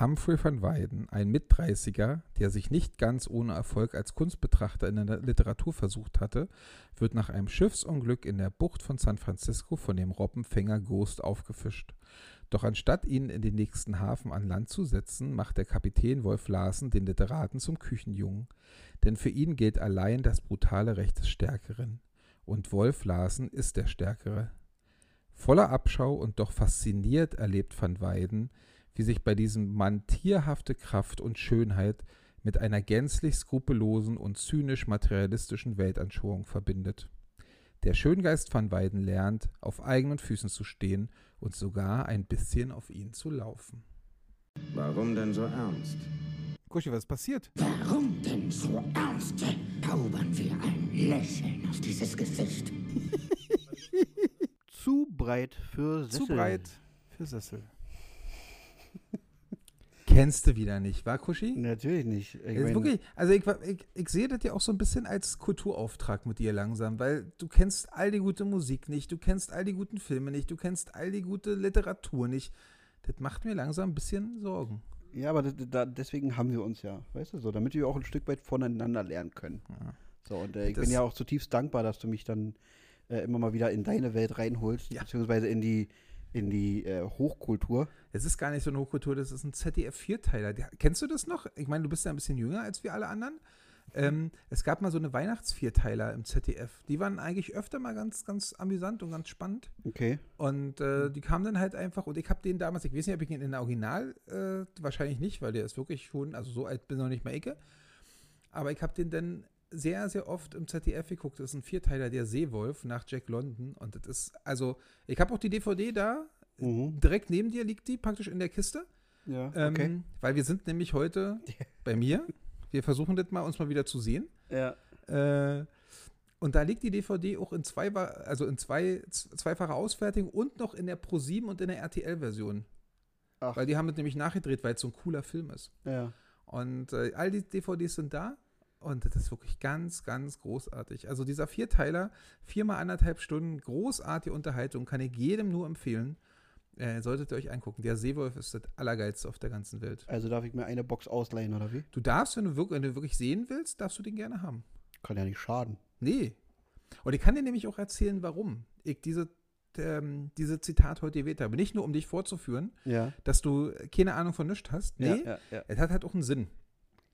Humphrey van Weyden, ein Mitdreißiger, der sich nicht ganz ohne Erfolg als Kunstbetrachter in der Literatur versucht hatte, wird nach einem Schiffsunglück in der Bucht von San Francisco von dem Robbenfänger Ghost aufgefischt. Doch anstatt ihn in den nächsten Hafen an Land zu setzen, macht der Kapitän Wolf Larsen den Literaten zum Küchenjungen. Denn für ihn gilt allein das brutale Recht des Stärkeren. Und Wolf Larsen ist der Stärkere. Voller Abschau und doch fasziniert erlebt Van Weyden, wie sich bei diesem Mann tierhafte Kraft und Schönheit mit einer gänzlich skrupellosen und zynisch materialistischen Weltanschauung verbindet. Der Schöngeist van Weyden lernt, auf eigenen Füßen zu stehen und sogar ein bisschen auf ihnen zu laufen. Warum denn so ernst? Kuschi, was ist passiert? Warum denn so ernst? Zaubern wir ein Lächeln auf dieses Gesicht. Zu breit für Sessel. Zu breit für Sessel. Kennst du wieder nicht, war Kuschi? Natürlich nicht. Ich mein, wirklich, also ich, ich, ich sehe das ja auch so ein bisschen als Kulturauftrag mit dir langsam, weil du kennst all die gute Musik nicht, du kennst all die guten Filme nicht, du kennst all die gute Literatur nicht. Das macht mir langsam ein bisschen Sorgen. Ja, aber da, da, deswegen haben wir uns ja, weißt du so, damit wir auch ein Stück weit voneinander lernen können. Ja. So, und äh, ich Das- bin ja auch zutiefst dankbar, dass du mich dann äh, immer mal wieder in deine Welt reinholst, Ja. beziehungsweise in die, in die äh, Hochkultur. Es ist gar nicht so eine Hochkultur, das ist ein ZDF-Vierteiler. Kennst du das noch? Ich meine, du bist ja ein bisschen jünger als wir alle anderen. Ähm, es gab mal so eine Weihnachtsvierteiler im ZDF. Die waren eigentlich öfter mal ganz, ganz amüsant und ganz spannend. Okay. Und äh, die kamen dann halt einfach, und ich habe den damals, ich weiß nicht, ob ich ihn in der Original, äh, wahrscheinlich nicht, weil der ist wirklich schon, also so alt bin ich noch nicht mal Ecke. Aber ich habe den dann sehr, sehr oft im ZDF geguckt. Das ist ein Vierteiler, der Seewolf nach Jack London. Und das ist, also, ich habe auch die DVD da. Mhm. Direkt neben dir liegt die, praktisch in der Kiste. Ja, Ähm, okay. Weil wir sind nämlich heute bei mir. Wir versuchen das mal, uns mal wieder zu sehen. Ja. Äh, und da liegt die DVD auch in zwei, also in zwei, zweifacher Ausfertigung und noch in der Pro 7 und in der RTL-Version. Ach. Weil die haben das nämlich nachgedreht, weil es so ein cooler Film ist. Ja. Und äh, all die DVDs sind da. Und das ist wirklich ganz, ganz großartig. Also dieser Vierteiler, viermal anderthalb Stunden, großartige Unterhaltung, kann ich jedem nur empfehlen. Äh, solltet ihr euch angucken. Der Seewolf ist das Allergeilste auf der ganzen Welt. Also darf ich mir eine Box ausleihen, oder wie? Du darfst, wenn du, wirklich, wenn du wirklich sehen willst, darfst du den gerne haben. Kann ja nicht schaden. Nee. Und ich kann dir nämlich auch erzählen, warum ich diese, ähm, diese Zitat heute gewählt habe. Nicht nur, um dich vorzuführen, Ja. dass du keine Ahnung von nichts hast. Nee, Ja, ja, es hat halt auch einen Sinn.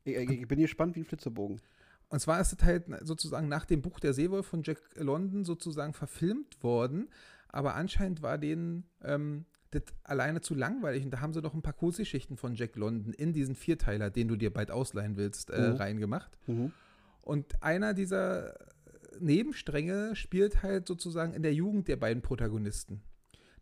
Ich, ich, bin gespannt wie ein Flitzebogen. Und zwar ist es halt sozusagen nach dem Buch Der Seewolf von Jack London sozusagen verfilmt worden. Aber anscheinend war denen ähm, das alleine zu langweilig. Und da haben sie noch ein paar Kurzgeschichten von Jack London in diesen Vierteiler, den du dir bald ausleihen willst, äh, Mhm. reingemacht. Mhm. Und einer dieser Nebenstränge spielt halt sozusagen in der Jugend der beiden Protagonisten.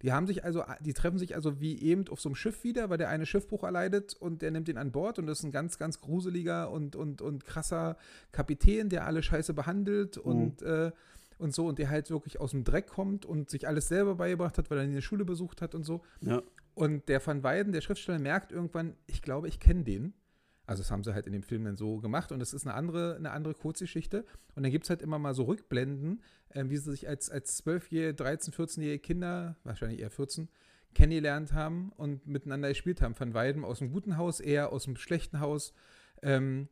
Die haben sich also, die treffen sich also wie eben auf so einem Schiff wieder, weil der eine Schiffbruch erleidet und der nimmt ihn an Bord und das ist ein ganz, ganz gruseliger und, und, und krasser Kapitän, der alle scheiße behandelt und, äh, und so und der halt wirklich aus dem Dreck kommt und sich alles selber beigebracht hat, weil er in der Schule besucht hat und so. Ja. Und der Van Weyden, der Schriftsteller, merkt irgendwann, ich glaube, ich kenne den. Also das haben sie halt in dem Film dann so gemacht und es ist eine andere, eine andere Kurzgeschichte. Und dann gibt es halt immer mal so Rückblenden, ähm, wie sie sich als, als 12-jährige, 13-, 14-jährige Kinder, wahrscheinlich eher 14, kennengelernt haben und miteinander gespielt haben. Van Weyden aus dem guten Haus, er aus dem schlechten Haus. Ähm,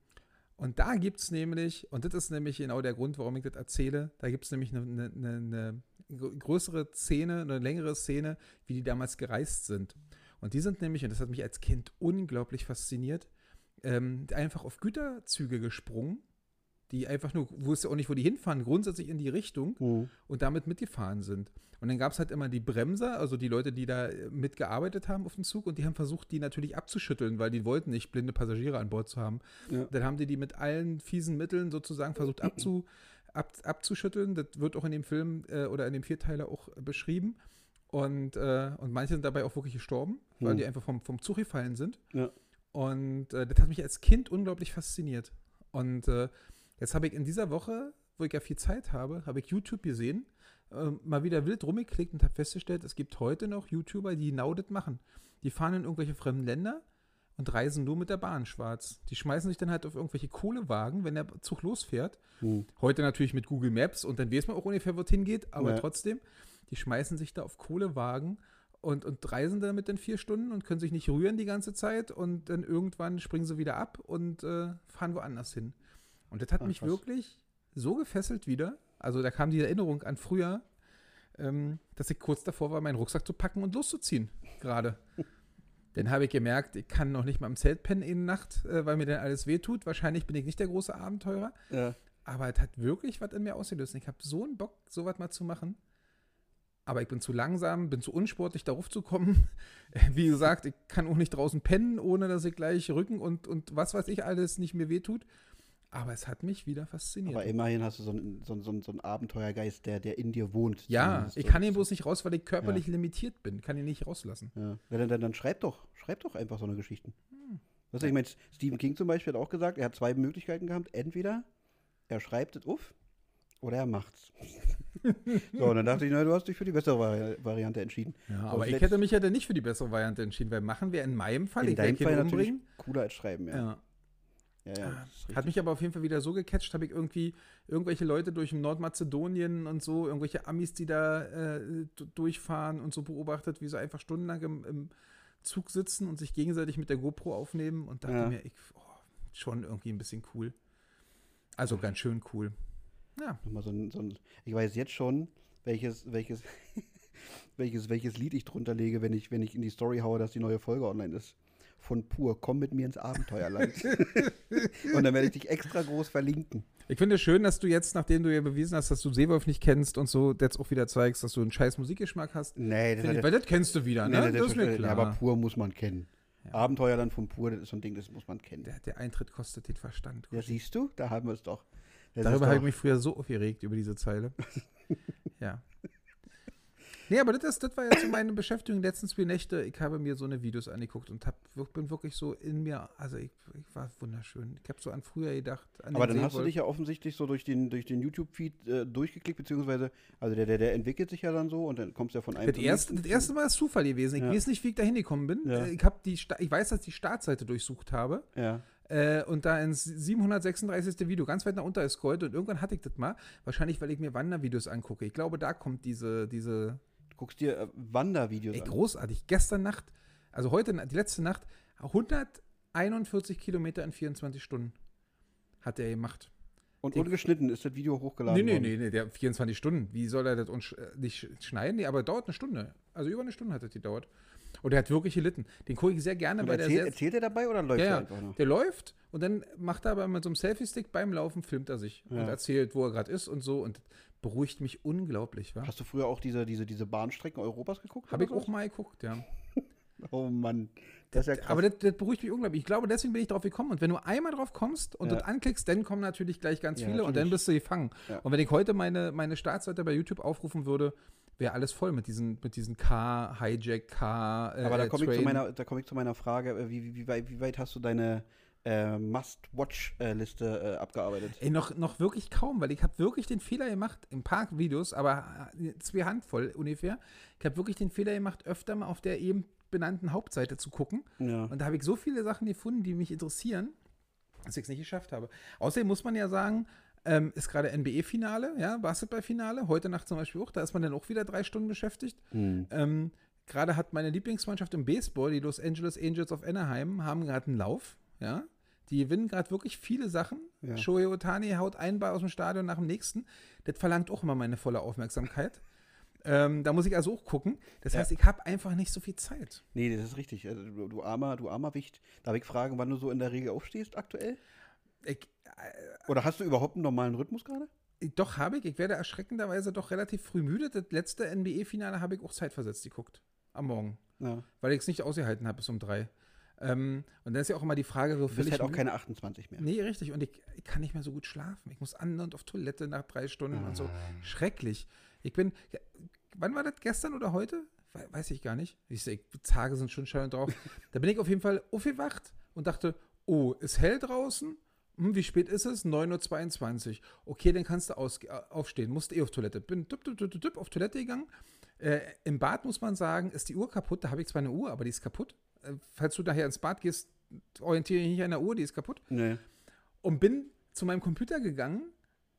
und da gibt es nämlich, und das ist nämlich genau der Grund, warum ich das erzähle, da gibt es nämlich eine, eine, eine größere Szene, eine längere Szene, wie die damals gereist sind. Und die sind nämlich, und das hat mich als Kind unglaublich fasziniert, ähm, einfach auf Güterzüge gesprungen, die einfach nur, wusste auch nicht, wo die hinfahren, grundsätzlich in die Richtung Mhm. und damit mitgefahren sind. Und dann gab es halt immer die Bremser, also die Leute, die da äh, mitgearbeitet haben auf dem Zug und die haben versucht, die natürlich abzuschütteln, weil die wollten nicht blinde Passagiere an Bord zu haben. Ja. Dann haben die die mit allen fiesen Mitteln sozusagen versucht abzu, ab, abzuschütteln. Das wird auch in dem Film äh, oder in dem Vierteiler auch beschrieben. Und, äh, und manche sind dabei auch wirklich gestorben, weil Hm. die einfach vom, vom Zug gefallen sind. Ja. Und äh, das hat mich als Kind unglaublich fasziniert. Und äh, jetzt habe ich in dieser Woche, wo ich ja viel Zeit habe, habe ich YouTube gesehen, äh, mal wieder wild rumgeklickt und habe festgestellt, es gibt heute noch YouTuber, die genau das machen. Die fahren in irgendwelche fremden Länder und reisen nur mit der Bahn schwarz. Die schmeißen sich dann halt auf irgendwelche Kohlewagen, wenn der Zug losfährt. Mhm. Heute natürlich mit Google Maps und dann weiß man auch ungefähr, wo es hingeht, aber Ja. trotzdem, die schmeißen sich da auf Kohlewagen und, und reisen damit dann vier Stunden und können sich nicht rühren die ganze Zeit und dann irgendwann springen sie wieder ab und äh, fahren woanders hin. Und das hat Ah, mich krass. wirklich so gefesselt wieder. Also da kam die Erinnerung an früher, ähm, dass ich kurz davor war, meinen Rucksack zu packen und loszuziehen. Gerade. Dann habe ich gemerkt, ich kann noch nicht mal im Zelt pennen in der Nacht, äh, weil mir dann alles wehtut. Wahrscheinlich bin ich nicht der große Abenteurer. Ja. Aber es hat wirklich was in mir ausgelöst. Ich habe so einen Bock, sowas mal zu machen. Aber ich bin zu langsam, bin zu unsportlich, darauf zu kommen. Wie gesagt, ich kann auch nicht draußen pennen, ohne dass ich gleich Rücken und, und was weiß ich alles nicht mir wehtut. Aber es hat mich wieder fasziniert. Aber immerhin hast du so einen, so, einen- so, einen- so einen Abenteuergeist, der, der in dir wohnt. ja, ich kann ihn bloß nicht raus, weil ich körperlich limitiert bin. Kann ihn nicht rauslassen. Ja. Ja, dann, dann, dann schreib doch, schreib doch einfach so eine Geschichten. Hm. Weißt du, ich meine, Stephen King zum Beispiel hat auch gesagt, er hat zwei Möglichkeiten gehabt. Entweder er schreibt es auf oder er macht's. so, und dann dachte ich, na, du hast dich für die bessere Vari Variante entschieden. Ja, aber ich hätte mich ja dann nicht für die bessere Variante entschieden, weil machen wir in meinem Fall, In ich deinem Fall natürlich cooler als schreiben, ja. Ja. ja, ja, ist Hat mich aber auf jeden Fall wieder so gecatcht, habe ich irgendwie irgendwelche Leute durch Nordmazedonien und so, irgendwelche Amis, die da äh, durchfahren und so beobachtet, wie sie einfach stundenlang im, im Zug sitzen und sich gegenseitig mit der GoPro aufnehmen und dachte Ja. mir, ich, oh, schon irgendwie ein bisschen cool. Also ganz schön cool. Ja, Nochmal so ein, so ein, ich weiß jetzt schon, welches, welches, welches, welches Lied ich drunter lege, wenn ich, wenn ich in die Story haue, dass die neue Folge online ist. Von pur, komm mit mir ins Abenteuerland. Und dann werde ich dich extra groß verlinken. ich finde es schön, dass du jetzt, nachdem du ja bewiesen hast, dass du Seewolf nicht kennst und so, jetzt auch wieder zeigst, dass du einen scheiß Musikgeschmack hast. Nee, Finde ich, weil das kennst du wieder, ne? nee, das ist mir ja, klar. aber pur muss man kennen. Ja. Abenteuerland von pur, das ist so ein Ding, das muss man kennen. der, der Eintritt kostet den Verstand. Ja, siehst du, da haben wir es doch. Das Darüber habe ich mich früher so aufgeregt, über diese Zeile. ja. Nee, aber das, das war jetzt so meine Beschäftigung letzten zwei Nächte. Ich habe mir so eine Videos angeguckt und hab, bin wirklich so in mir, also ich, ich war wunderschön. Ich habe so an früher gedacht. An Aber dann hast du dich ja offensichtlich so durch den, durch den YouTube-Feed äh, durchgeklickt, beziehungsweise, also der, der, der entwickelt sich ja dann so und dann kommst du ja von einem Das erste, das erste Mal ist Zufall gewesen. Ich Ja. weiß nicht, wie ich da hingekommen bin. Ja. Ich, hab die, ich weiß, dass ich die Startseite durchsucht habe. Ja. Äh, und da ins 736. Video ganz weit nach unten gescrollt und irgendwann hatte ich das mal. Wahrscheinlich, weil ich mir Wandervideos angucke. Ich glaube, da kommt diese, diese Du guckst dir äh, Wandervideos Ey, an. großartig. Gestern Nacht, also heute, die letzte Nacht, 141 Kilometer in 24 Stunden hat er gemacht. Und die- ungeschnitten ist das Video hochgeladen Nee, nee, worden. nee, nee, der 24 Stunden. Wie soll er das äh, nicht sch- schneiden? Nee, aber dauert eine Stunde. Also über eine Stunde hat das gedauert. Und er hat wirklich gelitten. Den gucke ich sehr gerne, Und weil der erzählt, sehr, erzählt er dabei oder läuft Ja, er ja. einfach nur? der läuft und dann macht er aber mit so einem Selfie-Stick beim Laufen, filmt er sich Ja. und erzählt, wo er gerade ist und so. Und beruhigt mich unglaublich, wa? Hast du früher auch diese, diese, diese Bahnstrecken Europas geguckt? Habe ich auch mal geguckt, ja. Oh Mann, das ist ja krass. Aber das, das beruhigt mich unglaublich. Ich glaube, deswegen bin ich drauf gekommen. Und wenn du einmal drauf kommst und Ja. das anklickst, dann kommen natürlich gleich ganz Ja, viele und dann natürlich. bist du gefangen. Und wenn ich heute meine, meine Startseite bei YouTube aufrufen würde, wäre alles voll mit diesen, mit diesen Car, Hijack, Car, äh, Aber da komme ich, zu meiner- da komm ich zu meiner Frage, äh, wie, wie, wie, weit, wie weit hast du deine äh, Must-Watch-Liste äh, abgearbeitet? Ey, noch, noch wirklich kaum, weil ich habe wirklich den Fehler gemacht, im paar Videos, aber äh, zwei Handvoll ungefähr. Ich habe wirklich den Fehler gemacht, öfter mal auf der eben benannten Hauptseite zu gucken. Ja. Und da habe ich so viele Sachen gefunden, die mich interessieren, dass ich es nicht geschafft habe. Außerdem muss man ja sagen, ähm, ist gerade NBA-Finale, ja, Basketball-Finale, heute Nacht zum Beispiel auch, da ist man dann auch wieder drei Stunden beschäftigt. Hm. Ähm, gerade hat meine Lieblingsmannschaft im Baseball, die Los Angeles Angels of Anaheim, haben gerade einen Lauf, ja. Die gewinnen gerade wirklich viele Sachen. Ja. Shohei Otani haut einen Ball aus dem Stadion nach dem nächsten. Das verlangt auch immer meine volle Aufmerksamkeit. ähm, da muss ich also auch gucken. Das Ja. heißt, ich habe einfach nicht so viel Zeit. Nee, das ist richtig. Also, du, du, armer, du armer Wicht. Darf ich fragen, wann du so in der Regel aufstehst aktuell? Ich, Oder hast du überhaupt einen normalen Rhythmus gerade? Doch, habe ich. Ich werde erschreckenderweise doch relativ früh müde. Das letzte NBA-Finale habe ich auch zeitversetzt geguckt. Am Morgen. Ja. Weil ich es nicht ausgehalten habe bis um drei. Ähm, und dann ist ja auch immer die Frage, so Du bist halt auch keine 28 mehr. Nee, richtig. Und ich, ich kann nicht mehr so gut schlafen. Ich muss an und auf Toilette nach drei Stunden und so. Ah. Schrecklich. Ich bin. Wann war das? Gestern oder heute? We- Weiß ich gar nicht. Ich sehe, Tage sind schon schön drauf. da bin ich auf jeden Fall aufgewacht und dachte, oh, ist hell draußen? Hm, wie spät ist es? 9.22 Uhr. Okay, dann kannst du äh, aufstehen. Musst eh auf Toilette. Bin düpp, düpp, düpp, düpp, auf Toilette gegangen. Äh, Im Bad muss man sagen, ist die Uhr kaputt. Da habe ich zwar eine Uhr, aber die ist kaputt. Äh, falls du daher ins Bad gehst, orientiere dich nicht an der Uhr, die ist kaputt Nee. und bin zu meinem Computer gegangen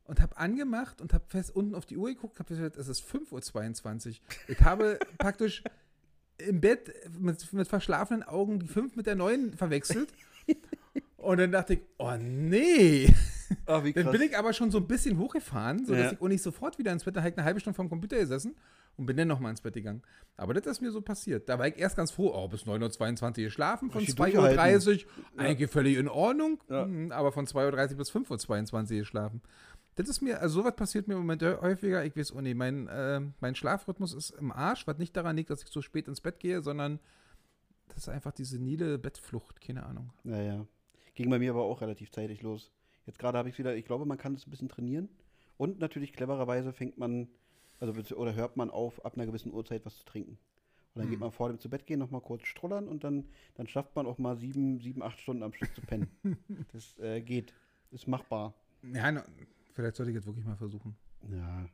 und habe angemacht und habe fest unten auf die Uhr geguckt, habe gesagt, es ist 5.22 Uhr. Ich habe praktisch im Bett mit, mit verschlafenen Augen die 5 mit der 9 verwechselt. Und dann dachte ich, oh nee. Wie Dann bin ich aber schon so ein bisschen hochgefahren, sodass Ja. ich auch nicht sofort wieder ins Bett, da habe ich eine halbe Stunde vom Computer gesessen und bin dann nochmal ins Bett gegangen. Aber das ist mir so passiert. Da war ich erst ganz froh, oh, bis 9.22 Uhr geschlafen, von Richtig 2.30 Uhr, eigentlich völlig in Ordnung, Ja. mhm, aber von 2.30 Uhr bis 5.22 Uhr geschlafen. Das ist mir, also sowas passiert mir im Moment häufiger. Ich weiß, oh nee, mein, äh, mein Schlafrhythmus ist im Arsch, was nicht daran liegt, dass ich so spät ins Bett gehe, sondern das ist einfach diese niede Bettflucht, keine Ahnung. Naja. Ging bei mir aber auch relativ zeitig los. Jetzt gerade habe ich wieder, ich glaube, man kann es ein bisschen trainieren. Und natürlich clevererweise fängt man, also oder hört man auf, ab einer gewissen Uhrzeit was zu trinken. Und dann geht man vor dem zu Bett gehen nochmal kurz strollern und dann, dann schafft man auch mal sieben, sieben, acht Stunden am Stück zu pennen. das äh, geht. Ist machbar. Ja, vielleicht sollte ich jetzt wirklich mal versuchen. Ja.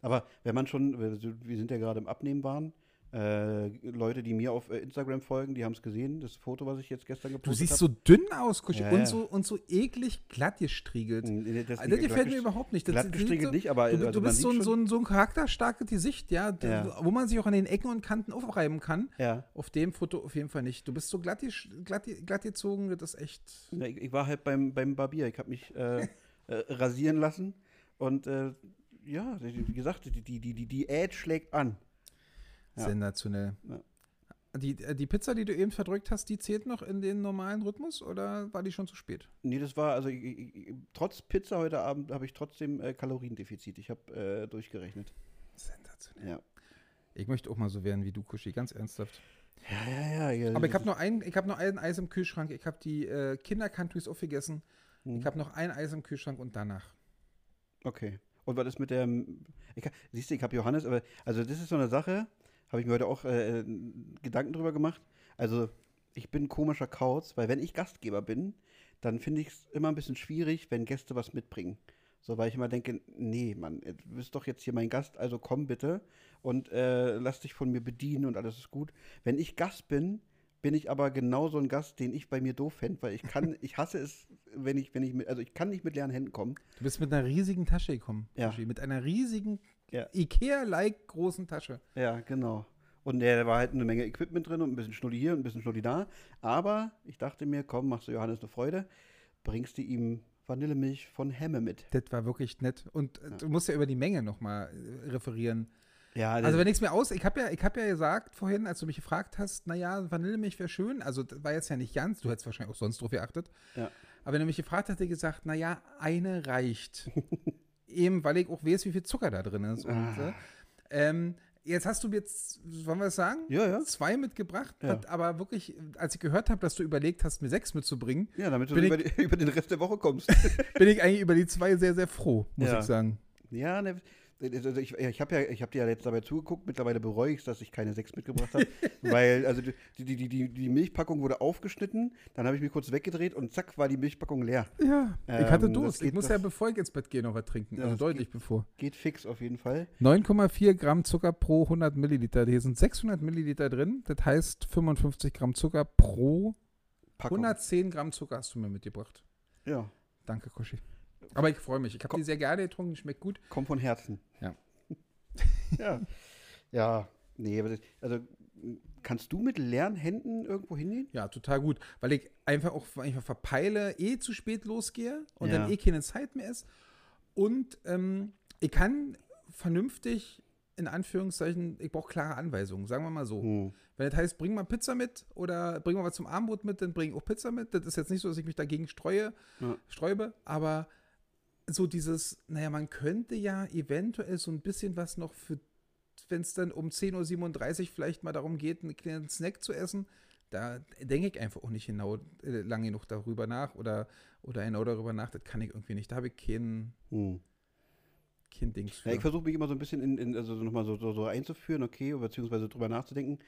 Aber wenn man schon, wir wir sind ja gerade im Abnehmen waren, äh, Leute, die mir auf äh, Instagram folgen, die haben es gesehen, das Foto, was ich jetzt gestern Du gepostet siehst habe. so dünn aus, Kuschi, Ja, und, so, und so eklig glatt gestriegelt. Nee, das Das, nicht gefällt mir überhaupt nicht. Das glatt gestriegelt so, nicht, aber du, also du bist so ein, so, ein, so ein charakterstarkes Gesicht, ja, Ja. wo man sich auch an den Ecken und Kanten aufreiben kann. Auf dem Foto auf jeden Fall nicht. Du bist so glatt, glatt, glatt gezogen, das ist echt. Ich, ich war halt beim, beim Barbier. Ich habe mich äh, äh, rasieren lassen und äh, ja, wie wie gesagt, die, die, die, die Diät schlägt an. Ja. Sensationell. Ja. Die, äh, die Pizza, die du eben verdrückt hast, die zählt noch in den normalen Rhythmus oder war die schon zu spät? Nee, das war, also ich, ich, trotz Pizza heute Abend habe ich trotzdem äh, Kaloriendefizit. Ich habe äh, durchgerechnet. Sensationell. Ja. Ich möchte auch mal so werden wie du, Kuschi, ganz ernsthaft. Ja, ja, ja. ja Aber ich das habe noch ein, ich habe noch ein Eis im Kühlschrank. Ich habe die äh, Kindercountries aufgegessen. Mhm. Ich habe noch ein Eis im Kühlschrank und danach. Okay. Und was ist mit der. Ich, hab- siehst du, ich habe Johannes, aber. Also, das ist so eine Sache, habe ich mir heute auch äh, Gedanken drüber gemacht. Also, ich bin ein komischer Kauz, weil wenn ich Gastgeber bin, dann finde ich es immer ein bisschen schwierig, wenn Gäste was mitbringen. So, weil ich immer denke, nee, Mann, du bist doch jetzt hier mein Gast, also komm bitte und äh, lass dich von mir bedienen und alles ist gut. Wenn ich Gast bin, bin ich aber genauso ein Gast, den ich bei mir doof fände, weil ich kann, ich hasse es, wenn ich, wenn ich mit, also ich kann nicht mit leeren Händen kommen. Du bist mit einer riesigen Tasche gekommen, Ja. Mit einer riesigen Ja. Ikea-like großen Tasche. Ja, genau. Und ja, da war halt eine Menge Equipment drin und ein bisschen Schnulli hier und ein bisschen Schnulli da. Aber ich dachte mir, komm, machst du Johannes eine Freude, bringst du ihm Vanillemilch von Hemme mit. Das war wirklich nett. Und äh, du musst ja über die Menge nochmal äh, referieren. Ja, Also wenn ich es mir aus, ich habe ja, ich habe ja gesagt vorhin, als du mich gefragt hast, naja, Vanillemilch wäre schön. Also das war jetzt ja nicht ganz, du hättest wahrscheinlich auch sonst drauf geachtet. Ja. Aber wenn du mich gefragt hast, hätte ich gesagt, naja, eine reicht. Eben, weil ich auch weiß, wie viel Zucker da drin ist. Und, Ah. äh, ähm, jetzt hast du mir jetzt, wollen wir es sagen? Ja, ja. Zwei mitgebracht, Ja. aber wirklich, als ich gehört habe, dass du überlegt hast, mir sechs mitzubringen, ja, damit du über, die, über den Rest der Woche kommst. bin ich eigentlich über die zwei sehr, sehr froh, muss Ja. ich sagen. ja, ne, ich, ich habe ja, ich habe dir ja jetzt dabei zugeguckt. Mittlerweile bereue ich es, dass ich keine sechs mitgebracht habe, weil also die, die, die, die, Milchpackung wurde aufgeschnitten. Dann habe ich mich kurz weggedreht und zack war die Milchpackung leer. Ja, ich hatte Ähm, Durst. Ich geht muss ja, bevor ich ins Bett gehe, noch was trinken. Also deutlich bevor. Geht fix auf jeden Fall. 9,4 Gramm Zucker pro 100 Milliliter. Hier sind 600 Milliliter drin. Das heißt 55 Gramm Zucker pro Packung. 110 Gramm Zucker hast du mir mitgebracht. Ja, Danke, Kuschi. Aber ich freue mich. Ich habe die sehr gerne getrunken. Schmeckt gut. kommt von Herzen. Ja. ja. Ja, nee, also kannst du mit leeren Händen irgendwo hingehen? Ja, total gut. Weil ich einfach auch einfach verpeile, eh zu spät losgehe und Ja. dann eh keine Zeit mehr ist. Und ähm, ich kann vernünftig, in Anführungszeichen, ich brauche klare Anweisungen, sagen wir mal so. Hm. Wenn das heißt, bring mal Pizza mit oder bring mal was zum Abendbrot mit, dann bring ich auch Pizza mit. Das ist jetzt nicht so, dass ich mich dagegen streue, Ja. sträube, aber so dieses, naja, man könnte ja eventuell so ein bisschen was noch für, wenn es dann um 10.37 Uhr vielleicht mal darum geht, einen kleinen Snack zu essen, da denke ich einfach auch nicht genau äh, lange genug darüber nach oder, oder genau darüber nach, das kann ich irgendwie nicht. Da habe ich kein, Hm. kein Dings für. Ja, ich versuche mich immer so ein bisschen in, in also nochmal so, so, so einzuführen, okay, beziehungsweise drüber nachzudenken,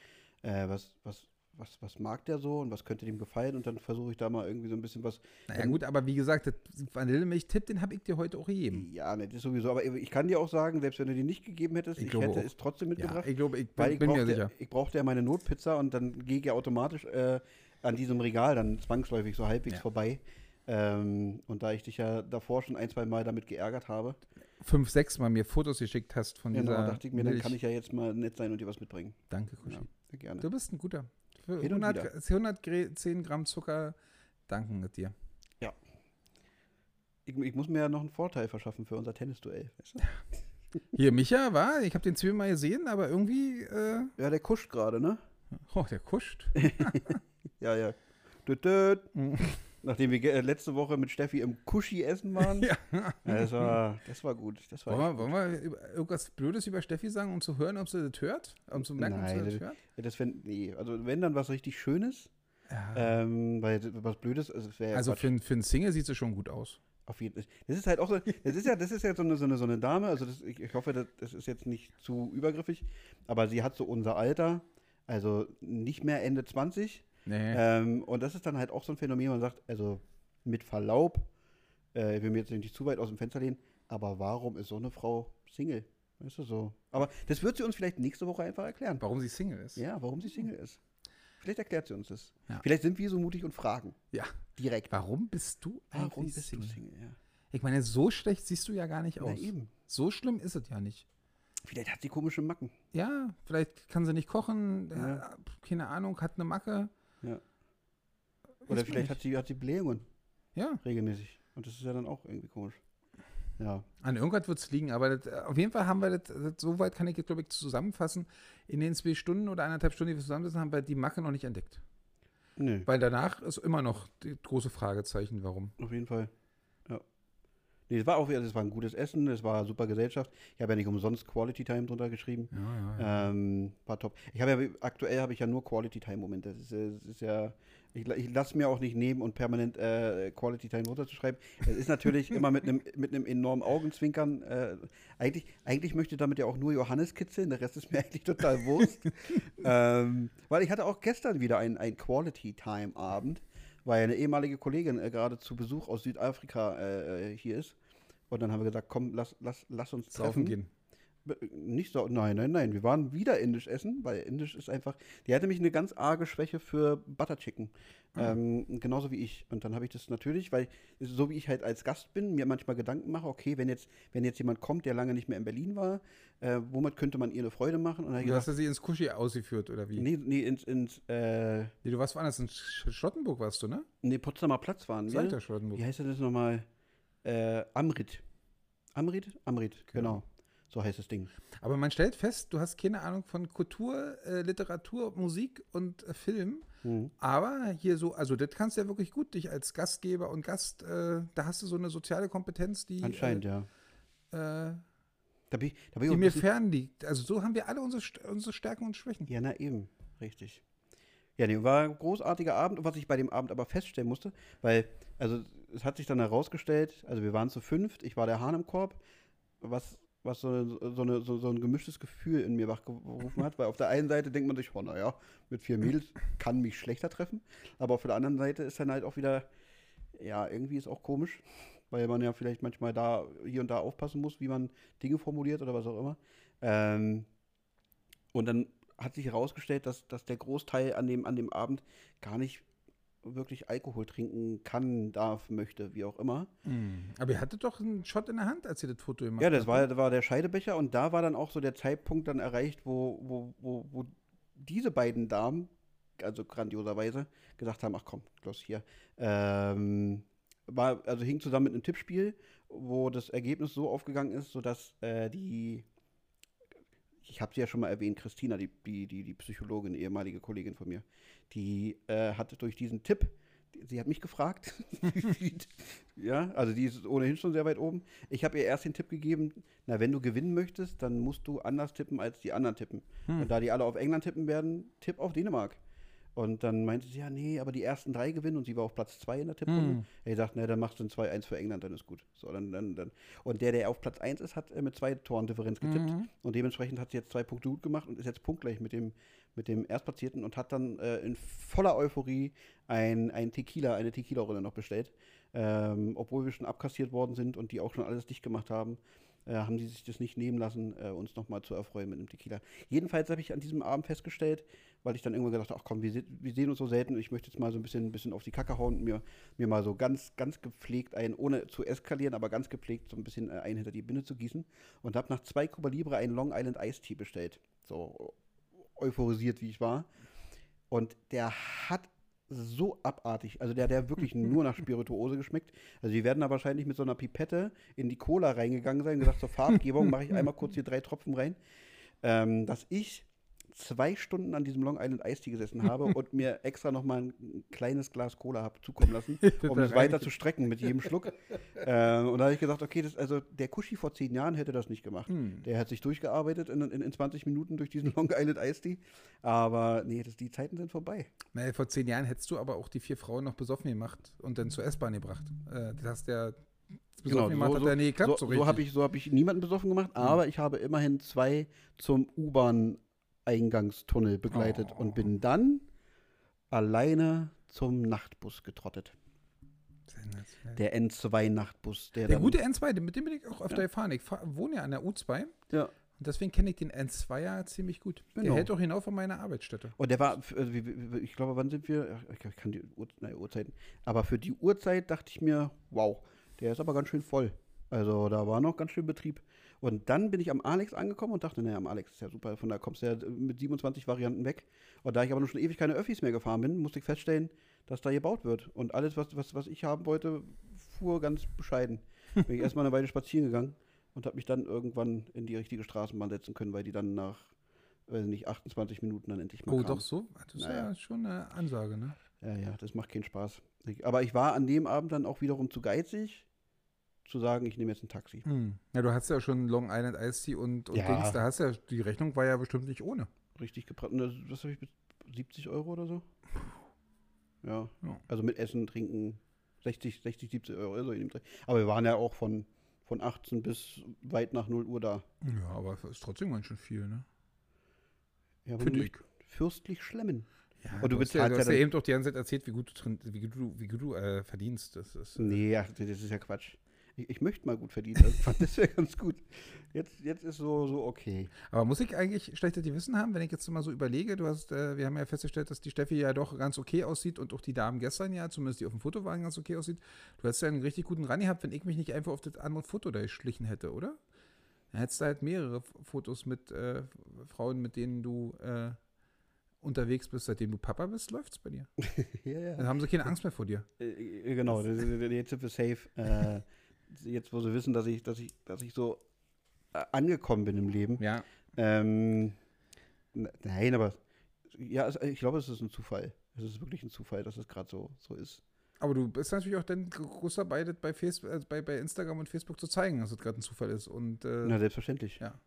äh, was, was, was, was mag der so und was könnte dem gefallen und dann versuche ich da mal irgendwie so ein bisschen was. naja gut, aber wie gesagt, Vanillemilch-Tipp, den habe ich dir heute auch gegeben. Ja, ne, das ist sowieso, aber ich kann dir auch sagen, selbst wenn du die nicht gegeben hättest, Ich ich, hätte auch. es trotzdem Ja, mitgebracht. ich glaube, ich bin, ich bin mir sicher. ich brauchte ja meine Notpizza und dann gehe ich ja automatisch äh, an diesem Regal dann zwangsläufig so halbwegs Ja. vorbei. Ähm, und da ich dich ja davor schon ein, zwei Mal damit geärgert habe, fünf, sechs Mal mir Fotos geschickt hast von genau, dieser dachte ich mir, dann Milch. kann ich ja jetzt mal nett sein und dir was mitbringen. Danke, Kuschi. Ja. Sehr gerne. Du bist ein guter. Für Hin und 100, 110 Gramm Zucker danken wir dir. Ich, ich muss mir ja noch einen Vorteil verschaffen für unser Tennisduell. Weißt du? Hier, Micha war, ich habe den Zwiebel mal gesehen, aber irgendwie, äh, Ja, der kuscht gerade, ne? oh, der kuscht. Ja, ja. Düt, düt. Nachdem wir äh, letzte Woche mit Steffi im Kuschi essen waren. Ja. Das, war, das war gut. Das war Wollen wir, wollen wir irgendwas Blödes über Steffi sagen, um zu hören, ob sie das hört? Um zu merken, ob Nein, sie das hört? das wenn, nee, also wenn dann was richtig Schönes, Ja. ähm, weil was Blödes, also es wäre also Quatsch. für, ein- für einen Single sieht sie schon gut aus. Auf jeden Fall. Das ist halt auch so, das ist ja, das ist ja so eine, so eine, so eine Dame, also das, ich, ich hoffe, das, das ist jetzt nicht zu übergriffig, aber sie hat so unser Alter, also nicht mehr Ende 20. Nee. Ähm, und das ist dann halt auch so ein Phänomen, man sagt, also mit Verlaub, äh, ich will mir jetzt nicht zu weit aus dem Fenster lehnen, aber warum ist so eine Frau Single? Weißt du so? Aber das wird sie uns vielleicht nächste Woche einfach erklären. Warum sie Single ist. Ja, warum sie Single ist. Vielleicht erklärt sie uns das. Ja. Vielleicht sind wir so mutig und fragen. Ja. Direkt. Warum bist du Warum eigentlich bist Single? du Single? Ja. Ich meine, so schlecht siehst du ja gar nicht Na aus. eben. So schlimm ist es ja nicht. Vielleicht hat sie komische Macken. Ja, vielleicht kann sie nicht kochen, Ja. äh, keine Ahnung, hat eine Macke. Ja. Oder man vielleicht hat sie, hat sie Blähungen Ja, regelmäßig. Und das ist ja dann auch irgendwie komisch. Ja. an irgendwas wird es liegen, aber das, äh, auf jeden Fall haben wir das, das so weit kann ich jetzt, glaube ich, zusammenfassen. In den zwei Stunden oder eineinhalb Stunden, die wir zusammensitzen, haben wir die Macke noch nicht entdeckt. Nö, Weil danach ist immer noch die große Fragezeichen, warum. auf jeden Fall. Nee, es war auch wieder, das war ein gutes Essen, es war super Gesellschaft. Ich habe ja nicht umsonst Quality Time drunter geschrieben. Ja, ja, ja. Ähm, war top. Ich habe ja aktuell habe ich ja nur Quality Time Momente. Das ist, äh, das ist ja ich, ich lasse mir auch nicht nehmen und permanent äh, Quality Time runterzuschreiben. Es ist natürlich immer mit einem mit einem enormen Augenzwinkern. Äh, eigentlich eigentlich möchte damit ja auch nur Johannes kitzeln. Der Rest ist mir eigentlich total Wurst. ähm, weil ich hatte auch gestern wieder einen ein Quality Time Abend, weil eine ehemalige Kollegin äh, gerade zu Besuch aus Südafrika äh, äh, hier ist. Und dann haben wir gesagt, komm, lass, lass, lass uns treffen. gehen. Nicht so, nein, nein, nein. Wir waren wieder indisch essen, weil indisch ist einfach. Die hat nämlich eine ganz arge Schwäche für Butter Chicken. Ah. Ähm, genauso wie ich. Und dann habe ich das natürlich, weil so wie ich halt als Gast bin, mir manchmal Gedanken mache, okay, wenn jetzt, wenn jetzt jemand kommt, der lange nicht mehr in Berlin war, äh, womit könnte man ihr eine Freude machen? Und dann ich Du hast gesagt, ja sie ins Kuschi ausgeführt, oder wie? nee, nee, ins, ins äh, Nee, du warst woanders, in Sch- Schlottenburg warst du, ne? nee, Potsdamer Platz waren wir. Salter Schlottenburg. Wie heißt das nochmal? Äh, Amrit. Amrit? Amrit, Genau. genau. So heißt das Ding. Aber man stellt fest, du hast keine Ahnung von Kultur, äh, Literatur, Musik und äh, Film. Mhm. Aber hier so, also das kannst du ja wirklich gut, dich als Gastgeber und Gast, äh, da hast du so eine soziale Kompetenz, die, Anscheinend, ja. äh, äh, Da bin ich, da bin die mir fern liegt. Also so haben wir alle unsere, unsere Stärken und Schwächen. Ja, na eben, richtig. Ja, nee, war ein großartiger Abend. Und was ich bei dem Abend aber feststellen musste, weil, also es hat sich dann herausgestellt, also wir waren zu fünft, ich war der Hahn im Korb, was, was so, so, eine, so, so ein gemischtes Gefühl in mir wachgerufen hat, weil auf der einen Seite denkt man sich, oh naja, mit vier Mädels kann mich schlechter treffen, aber auf der anderen Seite ist dann halt auch wieder, ja, irgendwie ist auch komisch, weil man ja vielleicht manchmal da hier und da aufpassen muss, wie man Dinge formuliert oder was auch immer. Ähm, und dann hat sich herausgestellt, dass, dass der Großteil an dem, an dem Abend gar nicht wirklich Alkohol trinken kann, darf, möchte, wie auch immer. Aber ihr hattet doch einen Shot in der Hand, als ihr das Foto gemacht Ja, das habt, war, ne? das war der Scheidebecher und da war dann auch so der Zeitpunkt dann erreicht, wo, wo, wo, wo diese beiden Damen, also grandioserweise, gesagt haben, ach komm, los hier. Ähm, war, also hing zusammen mit einem Tippspiel, wo das Ergebnis so aufgegangen ist, sodass äh, die, ich habe sie ja schon mal erwähnt, Christina, die, die, die, die Psychologin, ehemalige Kollegin von mir, die äh, hatte durch diesen Tipp, sie hat mich gefragt, ja, also die ist ohnehin schon sehr weit oben. Ich habe ihr erst den Tipp gegeben, na, wenn du gewinnen möchtest, dann musst du anders tippen als die anderen tippen. Und da die alle auf England tippen werden, tipp auf Dänemark. Und dann meinte sie, ja, nee, aber die ersten drei gewinnen und sie war auf Platz zwei in der Tipprunde. Hm. Er sagt, ne, dann machst du ein 2-1 für England, dann ist gut. So, dann, dann, dann. Und der, der auf Platz 1 ist, hat äh, mit zwei Toren Differenz getippt. Mhm. Und dementsprechend hat sie jetzt zwei Punkte gut gemacht und ist jetzt punktgleich mit dem, mit dem Erstplatzierten und hat dann äh, in voller Euphorie ein, ein Tequila, eine Tequila-Rolle noch bestellt. Ähm, obwohl wir schon abkassiert worden sind und die auch schon alles dicht gemacht haben, äh, haben die sich das nicht nehmen lassen, äh, uns nochmal zu erfreuen mit einem Tequila. Jedenfalls habe ich an diesem Abend festgestellt, weil ich dann irgendwann gedacht habe, ach komm, wir, se- wir sehen uns so selten, ich möchte jetzt mal so ein bisschen, ein bisschen auf die Kacke hauen und mir, mir mal so ganz, ganz gepflegt ein, ohne zu eskalieren, aber ganz gepflegt so ein bisschen äh, ein hinter die Binde zu gießen und habe nach zwei Cuba Libre einen Long Island Iced Tea bestellt. So euphorisiert, wie ich war. Und der hat so abartig, also der, der wirklich nur nach Spirituose geschmeckt. Also die werden da wahrscheinlich mit so einer Pipette in die Cola reingegangen sein und gesagt, zur Farbgebung mache ich einmal kurz hier drei Tropfen rein. Ähm, dass ich zwei Stunden an diesem Long Island Ice Tea gesessen habe und mir extra noch mal ein kleines Glas Cola habe zukommen lassen, um es weiter zu strecken mit jedem Schluck. ähm, und da habe ich gesagt, okay, das, also der Kushi vor zehn Jahren hätte das nicht gemacht. Hm. Der hat sich durchgearbeitet in, in, in 20 Minuten durch diesen Long Island Ice Tea. Aber nee, das, die Zeiten sind vorbei. Naja, vor zehn Jahren hättest du aber auch die vier Frauen noch besoffen gemacht und dann zur S-Bahn gebracht. Äh, das hast ja besoffen gemacht, hat ja nie geklappt so, so, so habe ich, so hab ich niemanden besoffen gemacht, aber ich habe immerhin zwei zum U-Bahn-Eingangstunnel begleitet Oh. und bin dann alleine zum Nachtbus getrottet. Der N2-Nachtbus. Der, Der gute N2, den- mit dem bin ich auch öfter Ja. gefahren. Ich fahr, wohne ja an der U2 Ja. und deswegen kenne ich den N2 ja ziemlich gut. Der Genau. hält auch hinauf von meiner Arbeitsstätte. Und der war, wie- ich glaube, wann sind wir? Ich kann die Uhr, nein, Uhrzeiten. Aber für die Uhrzeit dachte ich mir, wow, der ist aber ganz schön voll. Also da war noch ganz schön Betrieb. Und dann bin ich am Alex angekommen und dachte, naja, am Alex ist ja super, von da kommst du ja mit 27 Varianten weg. Und da ich aber noch schon ewig keine Öffis mehr gefahren bin, musste ich feststellen, dass da gebaut wird. Und alles, was, was, was ich haben wollte, fuhr ganz bescheiden. Bin ich erstmal eine Weile spazieren gegangen und habe mich dann irgendwann in die richtige Straßenbahn setzen können, weil die dann nach, weiß nicht, 28 Minuten dann endlich mal Oh, kam. doch so? Das ist Naja. ja schon eine Ansage, ne? Ja, ja, das macht keinen Spaß. Aber ich war an dem Abend dann auch wiederum zu geizig, zu sagen, ich nehme jetzt ein Taxi. Hm. Ja, du hast ja schon Long Island Ice Tea und, und Ja. Dings, da hast ja, die Rechnung war ja bestimmt nicht ohne. Richtig gebrannt. Ne, Was habe ich mit 70 Euro oder so? Ja. Ja. Also mit Essen, Trinken, 60, 60, 70 Euro. So in dem Dreh. aber wir waren ja auch von, von 18 bis weit nach 0 Uhr da. Ja, aber ist trotzdem ganz schön viel, ne? Ja, du fürstlich schlemmen. Ja, Und du hast ja, bezahlst du ja hast ja dann- eben doch die ganze Zeit erzählt, wie gut du, wie gut du, wie gut du äh, verdienst. Das ist, Nee, ach, das ist ja Quatsch. Ich, ich möchte mal gut verdienen. Fand das wäre ganz gut. Jetzt, jetzt ist so, so okay. Aber muss ich eigentlich schlechter Gewissen haben, wenn ich jetzt mal so überlege? Du hast, äh, wir haben ja festgestellt, dass die Steffi ja doch ganz okay aussieht und auch die Damen gestern ja, zumindest die auf dem Foto waren, ganz okay aussieht. Du hättest ja einen richtig guten Run gehabt, wenn ich mich nicht einfach auf das andere Foto da geschlichen hätte, oder? Dann hättest du halt mehrere Fotos mit äh, Frauen, mit denen du äh, unterwegs bist, seitdem du Papa bist, läuft's bei dir. Ja, ja. Dann haben sie keine Angst mehr vor dir. Äh, äh, genau, jetzt sind wir safe. Jetzt, wo sie wissen, dass ich, dass ich, dass ich so äh, angekommen bin im Leben. Ja. Ähm, nein, aber ja, ich glaube, es ist ein Zufall. Es ist wirklich ein Zufall, dass es gerade so, so ist. Aber du bist natürlich auch dann groß dabei, das bei, Facebook, äh, bei, bei Instagram und Facebook zu zeigen, dass es gerade ein Zufall ist. Und äh, Na, selbstverständlich. ja.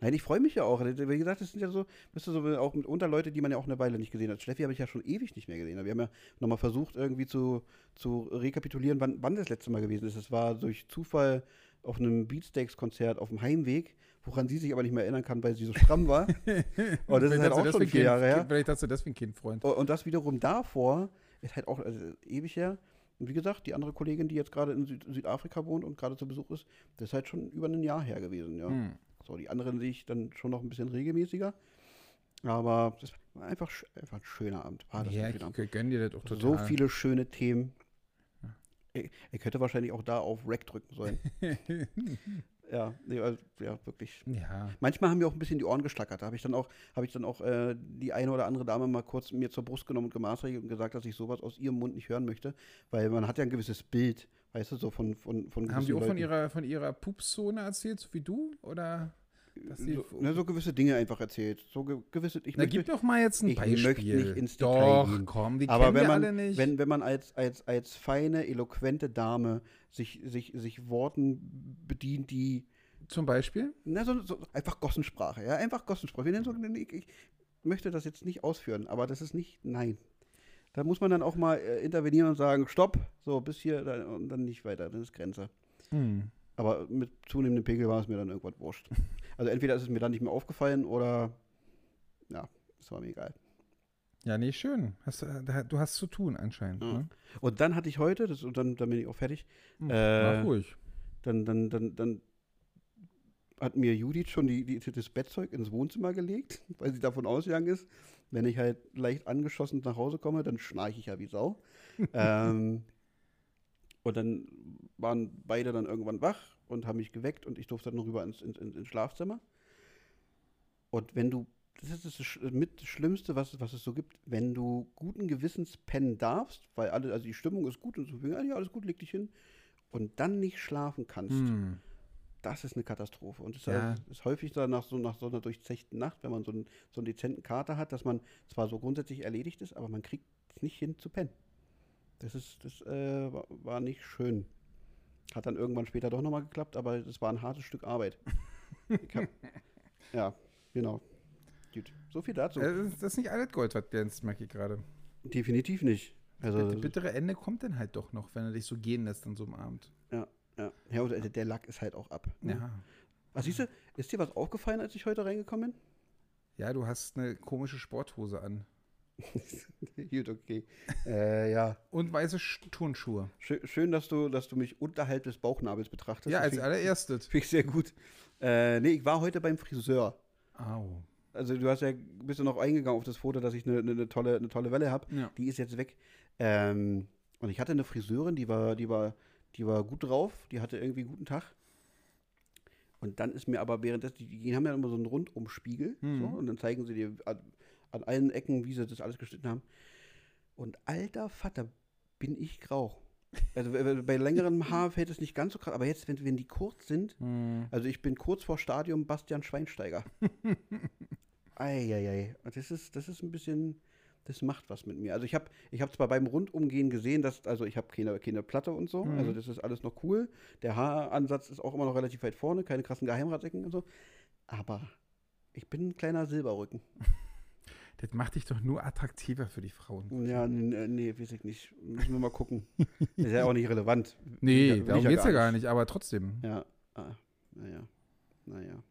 Nein, ich freue mich ja auch. Wie gesagt, das sind ja so, bist du so auch mitunter Leute, die man ja auch eine Weile nicht gesehen hat. Steffi habe ich ja schon ewig nicht mehr gesehen. Wir haben ja nochmal versucht, irgendwie zu, zu rekapitulieren, wann, wann das letzte Mal gewesen ist. Es war durch Zufall auf einem Beatsteaks-Konzert auf dem Heimweg, woran sie sich aber nicht mehr erinnern kann, weil sie so stramm war. Und das ist halt auch schon vier Jahre her. Vielleicht hast du deswegen keinen Freund. Und und das wiederum davor ist halt auch also, ewig her. Und wie gesagt, die andere Kollegin, die jetzt gerade in Süd Südafrika wohnt und gerade zu Besuch ist, das ist halt schon über ein Jahr her gewesen, ja. Hm. So, die anderen sehe ich dann schon noch ein bisschen regelmäßiger. Aber das war einfach, einfach ein schöner Abend. War das ja, ich Abend. gö- gönn dir das auch total. So viele schöne Themen. Ich, ich hätte wahrscheinlich auch da auf Rack drücken sollen. ja, nee, also, ja, wirklich. ja. Manchmal haben mir auch ein bisschen die Ohren geschlackert. Da habe ich dann auch, habe ich dann auch äh, die eine oder andere Dame mal kurz mir zur Brust genommen und gemaßregelt und gesagt, dass ich sowas aus ihrem Mund nicht hören möchte. Weil man hat ja ein gewisses Bild, weißt du, so von, von, von Haben die auch von ihrer, von ihrer Pupszone erzählt, so wie du? Oder? so, ne, so gewisse Dinge einfach erzählt. So ge gewisse, ich Na, möchte, gib doch mal jetzt ein ich Beispiel. möchte nicht ins Detail doch, gehen. komm, die aber kennen wenn man, alle nicht. wenn, wenn man als, als, als feine, eloquente Dame sich, sich, sich Worten bedient, die Zum Beispiel? Na, so, so einfach Gossensprache, ja, einfach Gossensprache. Ich, ich möchte das jetzt nicht ausführen, aber das ist nicht, nein. Da muss man dann auch mal äh, intervenieren und sagen, stopp, so bis hier da, und dann nicht weiter, das ist Grenze. Hm. Aber mit zunehmendem Pegel war es mir dann irgendwann wurscht. Also entweder ist es mir dann nicht mehr aufgefallen oder, ja, es war mir egal. Ja, nee, schön. Hast, du- da- du hast zu tun anscheinend. Ja. Ne? Und dann hatte ich heute, das, und dann, dann bin ich auch fertig, Hm, Äh, ruhig. dann, dann, dann, dann hat mir Judith schon die, die, das Bettzeug ins Wohnzimmer gelegt, weil sie davon ausgegangen ist, wenn ich halt leicht angeschossen nach Hause komme, dann schnarche ich ja wie Sau. ähm, und dann waren beide dann irgendwann wach und haben mich geweckt und ich durfte dann rüber ins, ins, ins Schlafzimmer. Und wenn du das ist das mit das Schlimmste, was, was es so gibt, wenn du guten Gewissens pennen darfst, weil alle, also die Stimmung ist gut und so, ja, alles gut, leg dich hin, und dann nicht schlafen kannst. Hm. Das ist eine Katastrophe. Und es ist, Ja. halt- ist häufig dann nach so, nach so einer durchzechten Nacht, wenn man so einen, so einen dezenten Kater hat, dass man zwar so grundsätzlich erledigt ist, aber man kriegt es nicht hin zu pennen. Das ist, das äh, war, nicht schön. Hat dann irgendwann später doch nochmal geklappt, aber es war ein hartes Stück Arbeit. Hab, ja, genau. Gut, so viel dazu. Das ist- das ist nicht alles Gold, was glänzt, merke ich gerade. Definitiv nicht. Also, Das bittere Ende kommt dann halt doch noch, wenn er dich so gehen lässt an so einem Abend. ja, ja. ja und der, der Lack ist halt auch ab. ne? Ja. Was siehst du, ist dir was aufgefallen, als ich heute reingekommen Ja, du hast eine komische Sporthose an. bin? Gut, okay. äh, ja. Und weiße Sch- Turnschuhe. Schön, schön, dass du, dass du mich unterhalb des Bauchnabels betrachtest. ja, als find- allererstes. Finde ich sehr gut. Äh, nee, ich war heute beim Friseur. Au. Also du hast ja, bist du noch eingegangen auf das Foto, dass ich eine, eine, eine tolle, eine tolle Welle habe. Ja. Die ist jetzt weg. Ähm, und ich hatte eine Friseurin, die war, die war, die war gut drauf, die hatte irgendwie einen guten Tag. Und dann ist mir aber währenddessen, die, die haben ja immer so einen Rundumspiegel, Mhm. so, und dann zeigen sie dir an, an allen Ecken, wie sie das alles geschnitten haben. Und alter Vater, bin ich grau. Also bei- längerem Haar fällt es nicht ganz so krass, aber jetzt, wenn, wenn die kurz sind, Hm. also ich bin kurz vor Stadium Bastian Schweinsteiger. Eieiei. Das ist, das ist ein bisschen, das macht was mit mir. Also ich habe ich hab zwar beim Rundumgehen gesehen, dass, also ich habe keine, keine Platte und so, Mhm. also das ist alles noch cool. Der Haaransatz ist auch immer noch relativ weit vorne, keine krassen Geheimratsecken und so. Aber ich bin ein kleiner Silberrücken. Das macht dich doch nur attraktiver für die Frauen. Ja, n- äh, nee, weiß ich nicht. Müssen wir mal gucken. ist ja auch nicht relevant. Nee, darum ja geht's gar ja gar nicht, aber trotzdem. Ja, ah, naja, naja.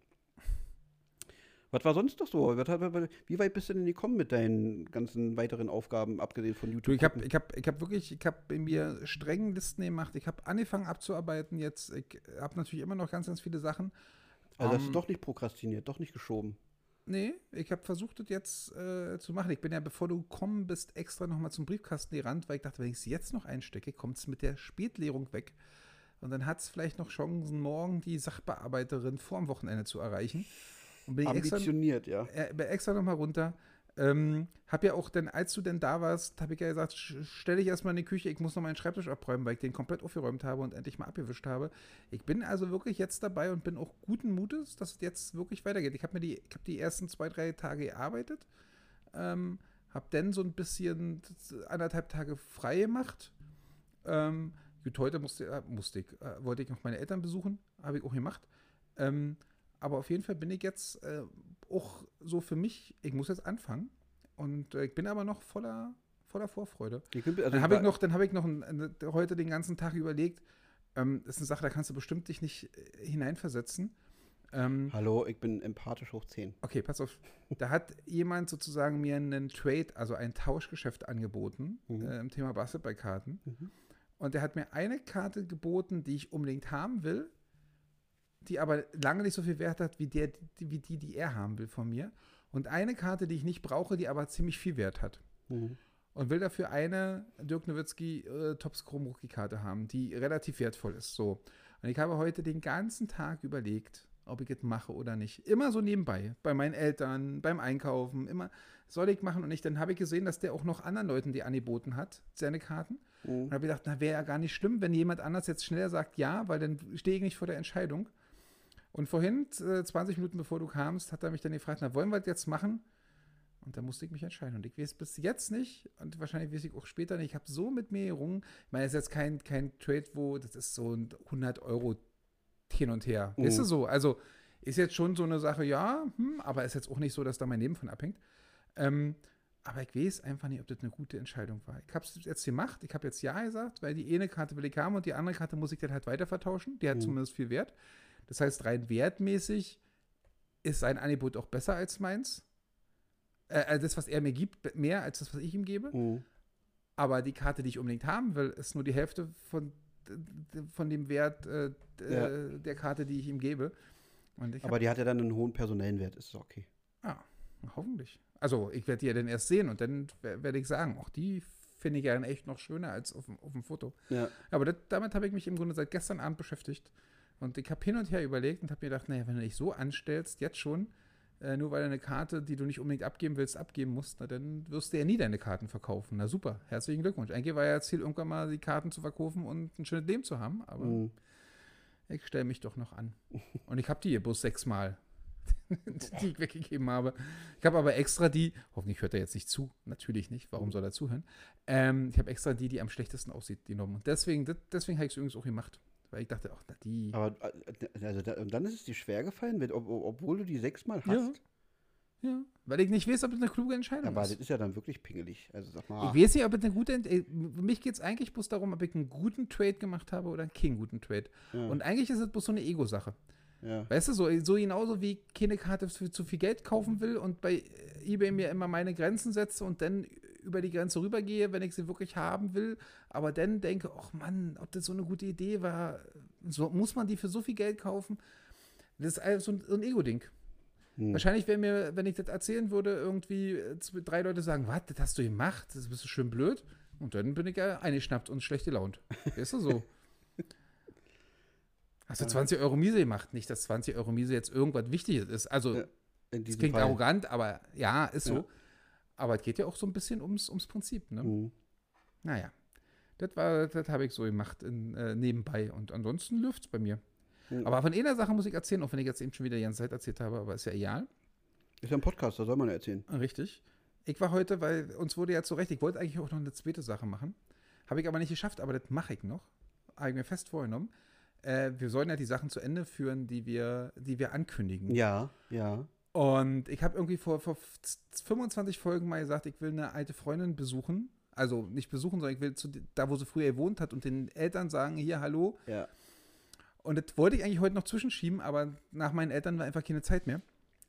Was war sonst noch so? Wie weit bist du denn gekommen mit deinen ganzen weiteren Aufgaben, abgesehen von YouTube? Du, ich habe ich hab, ich hab wirklich, ich habe in mir strengen Listen gemacht. Ich habe angefangen abzuarbeiten jetzt. Ich habe natürlich immer noch ganz, ganz viele Sachen. also hast du doch nicht prokrastiniert, doch nicht geschoben. Nee, ich habe versucht, das jetzt äh, zu machen. Ich bin ja, bevor du gekommen bist, extra nochmal zum Briefkasten gerannt, weil ich dachte, wenn ich es jetzt noch einstecke, kommt es mit der Spätlehrung weg. Und dann hat es vielleicht noch Chancen, morgen die Sachbearbeiterin vor dem Wochenende zu erreichen. Und bin ich extra, Ambitioniert, ja. bin extra nochmal runter. Ähm, hab ja auch dann, als du denn da warst, habe ich ja gesagt, stell dich erstmal in die Küche, ich muss noch meinen Schreibtisch abräumen, weil ich den komplett aufgeräumt habe und endlich mal abgewischt habe. Ich bin also wirklich jetzt dabei und bin auch guten Mutes, dass es jetzt wirklich weitergeht. Ich habe mir die, ich habe die ersten zwei, drei Tage gearbeitet, ähm, habe dann so ein bisschen anderthalb Tage frei gemacht. Ähm, gut, heute musste, äh, musste ich, äh, wollte ich noch meine Eltern besuchen, habe ich auch gemacht. Ähm, aber auf jeden Fall bin ich jetzt äh, auch so für mich, ich muss jetzt anfangen. Und äh, ich bin aber noch voller, voller Vorfreude. Dann habe ich noch, dann habe ich noch ein, ein, heute den ganzen Tag überlegt, ähm, das ist eine Sache, da kannst du bestimmt dich nicht äh, hineinversetzen. Ähm, Hallo, ich bin empathisch hoch 10. okay, pass auf. Da hat jemand sozusagen mir einen Trade, also ein Tauschgeschäft angeboten Mhm. äh, im Thema Basketballkarten. Mhm. Und der hat mir eine Karte geboten, die ich unbedingt haben will, die aber lange nicht so viel Wert hat wie, der, die, wie die, die er haben will von mir. Und eine Karte, die ich nicht brauche, die aber ziemlich viel Wert hat. Mhm. Und will dafür eine Dirk Nowitzki äh, Tops Chrome Rookie Karte haben, die relativ wertvoll ist. So. Und ich habe heute den ganzen Tag überlegt, ob ich es mache oder nicht. Immer so nebenbei. Bei meinen Eltern, beim Einkaufen, immer soll ich machen und nicht. Dann habe ich gesehen, dass der auch noch anderen Leuten die angeboten hat, seine Karten. Mhm. Und habe gedacht, na, wäre ja gar nicht schlimm, wenn jemand anders jetzt schneller sagt ja, weil dann stehe ich nicht vor der Entscheidung. Und vorhin, äh, 20 Minuten bevor du kamst, hat er mich dann gefragt, na, wollen wir das jetzt machen? Und da musste ich mich entscheiden. Und ich weiß bis jetzt nicht, und wahrscheinlich weiß ich auch später nicht, ich habe so mit mir gerungen. Ich meine, das ist jetzt kein, kein Trade, wo, das ist so ein 100 Euro hin und her. Mhm. Weißt du so? Also ist jetzt schon so eine Sache, ja, hm, aber ist jetzt auch nicht so, dass da mein Leben von abhängt. Ähm, aber ich weiß einfach nicht, ob das eine gute Entscheidung war. Ich habe es jetzt gemacht, ich habe jetzt Ja gesagt, weil die eine Karte will ich haben und die andere Karte muss ich dann halt weiter vertauschen. Die hat Mhm. zumindest viel Wert. Das heißt, rein wertmäßig ist sein Angebot auch besser als meins. Äh, also das, was er mir gibt, mehr als das, was ich ihm gebe. Mhm. Aber die Karte, die ich unbedingt haben will, ist nur die Hälfte von, von dem Wert äh, Ja. äh, der Karte, die ich ihm gebe. Ich Aber die hat ja dann einen hohen personellen Wert, ist okay. ja, hoffentlich. Also, ich werde die ja dann erst sehen und dann wer- werde ich sagen, auch die finde ich ja dann echt noch schöner als auf dem, auf dem Foto. Ja. Aber das, damit habe ich mich im Grunde seit gestern Abend beschäftigt. Und ich habe hin und her überlegt und habe mir gedacht, naja, wenn du dich so anstellst, jetzt schon, äh, nur weil du eine Karte, die du nicht unbedingt abgeben willst, abgeben musst, na, dann wirst du ja nie deine Karten verkaufen. Na super, herzlichen Glückwunsch. Eigentlich war ja das Ziel, irgendwann mal die Karten zu verkaufen und ein schönes Leben zu haben, aber Mhm. ich stelle mich doch noch an. Und ich habe die hier bloß sechsmal, die ich weggegeben habe. Ich habe aber extra die, hoffentlich hört er jetzt nicht zu, natürlich nicht, warum soll er zuhören? Ähm, ich habe extra die, die am schlechtesten aussieht, genommen. Und deswegen, deswegen habe ich es übrigens auch gemacht. Weil ich dachte, ach, na, die. Aber äh, also dann ist es dir schwer gefallen, wenn, ob, obwohl du die sechsmal Ja. hast. Ja, weil ich nicht weiß, ob das eine kluge Entscheidung Aber das ist. ist ja dann wirklich pingelig. Also sag mal. Ich weiß nicht, ob es eine gute. Ent äh, Für mich geht es eigentlich bloß darum, ob ich einen guten Trade gemacht habe oder keinen guten Trade. ja, Und eigentlich ist es bloß so eine Ego-Sache. ja. Weißt du, so, so genauso wie ich keine Karte für zu viel Geld kaufen will und bei eBay mir immer meine Grenzen setze und dann über die Grenze rübergehe, wenn ich sie wirklich haben will, aber dann denke, ach Mann, ob das so eine gute Idee war, so, muss man die für so viel Geld kaufen? Das ist einfach so ein, so ein Ego-Ding. Hm. Wahrscheinlich wäre mir, wenn ich das erzählen würde, irgendwie drei Leute sagen, was, das hast du gemacht, das bist du schön blöd. Und dann bin ich ja eingeschnappt und schlecht gelaunt. Weißt du so? Hast du 20 Euro Miese gemacht? Nicht, dass 20 Euro Miese jetzt irgendwas Wichtiges ist. Also, Ja, das klingt Fall. arrogant, aber ja, ist so. Aber es geht ja auch so ein bisschen ums, ums Prinzip. Ne? Hm. Naja, das war, das habe ich so gemacht in, äh, nebenbei. Und ansonsten läuft es bei mir. Mhm. Aber von einer Sache muss ich erzählen, auch wenn ich jetzt eben schon wieder die ganze Zeit erzählt habe, aber ist ja egal. Ist ja ein Podcast, da soll man ja erzählen. Richtig. Ich war heute, weil uns wurde ja zu Recht, ich wollte eigentlich auch noch eine zweite Sache machen. Habe ich aber nicht geschafft, aber das mache ich noch. Habe ich mir fest vorgenommen. Äh, wir sollen ja die Sachen zu Ende führen, die wir, die wir ankündigen. Ja, ja. Und ich habe irgendwie vor, vor 25 Folgen mal gesagt, ich will eine alte Freundin besuchen. Also nicht besuchen, sondern ich will zu, da, wo sie früher gewohnt hat und den Eltern sagen, hier, hallo. Ja. Und das wollte ich eigentlich heute noch zwischenschieben, aber nach meinen Eltern war einfach keine Zeit mehr.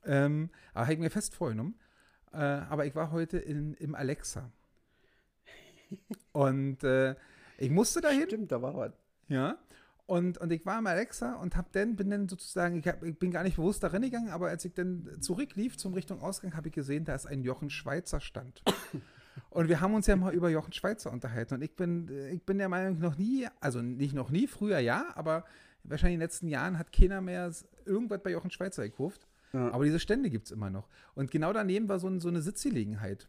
Ähm, aber habe ich mir fest vorgenommen. Äh, aber ich war heute in, im Alexa. Und äh, ich musste dahin. Stimmt, da war was. Ja. Und, und ich war im Alexa und hab dann, bin dann sozusagen, ich, hab, ich bin gar nicht bewusst darin gegangen, aber als ich dann zurücklief zum Richtung Ausgang, habe ich gesehen, da ist ein Jochen Schweizer Stand. Und wir haben uns ja mal über Jochen Schweizer unterhalten. Und ich bin, ich bin der Meinung, noch nie, also nicht noch nie, früher ja, aber wahrscheinlich in den letzten Jahren hat keiner mehr irgendwas bei Jochen Schweizer gekauft. Ja. Aber diese Stände gibt es immer noch. Und genau daneben war so, ein, so eine Sitzgelegenheit.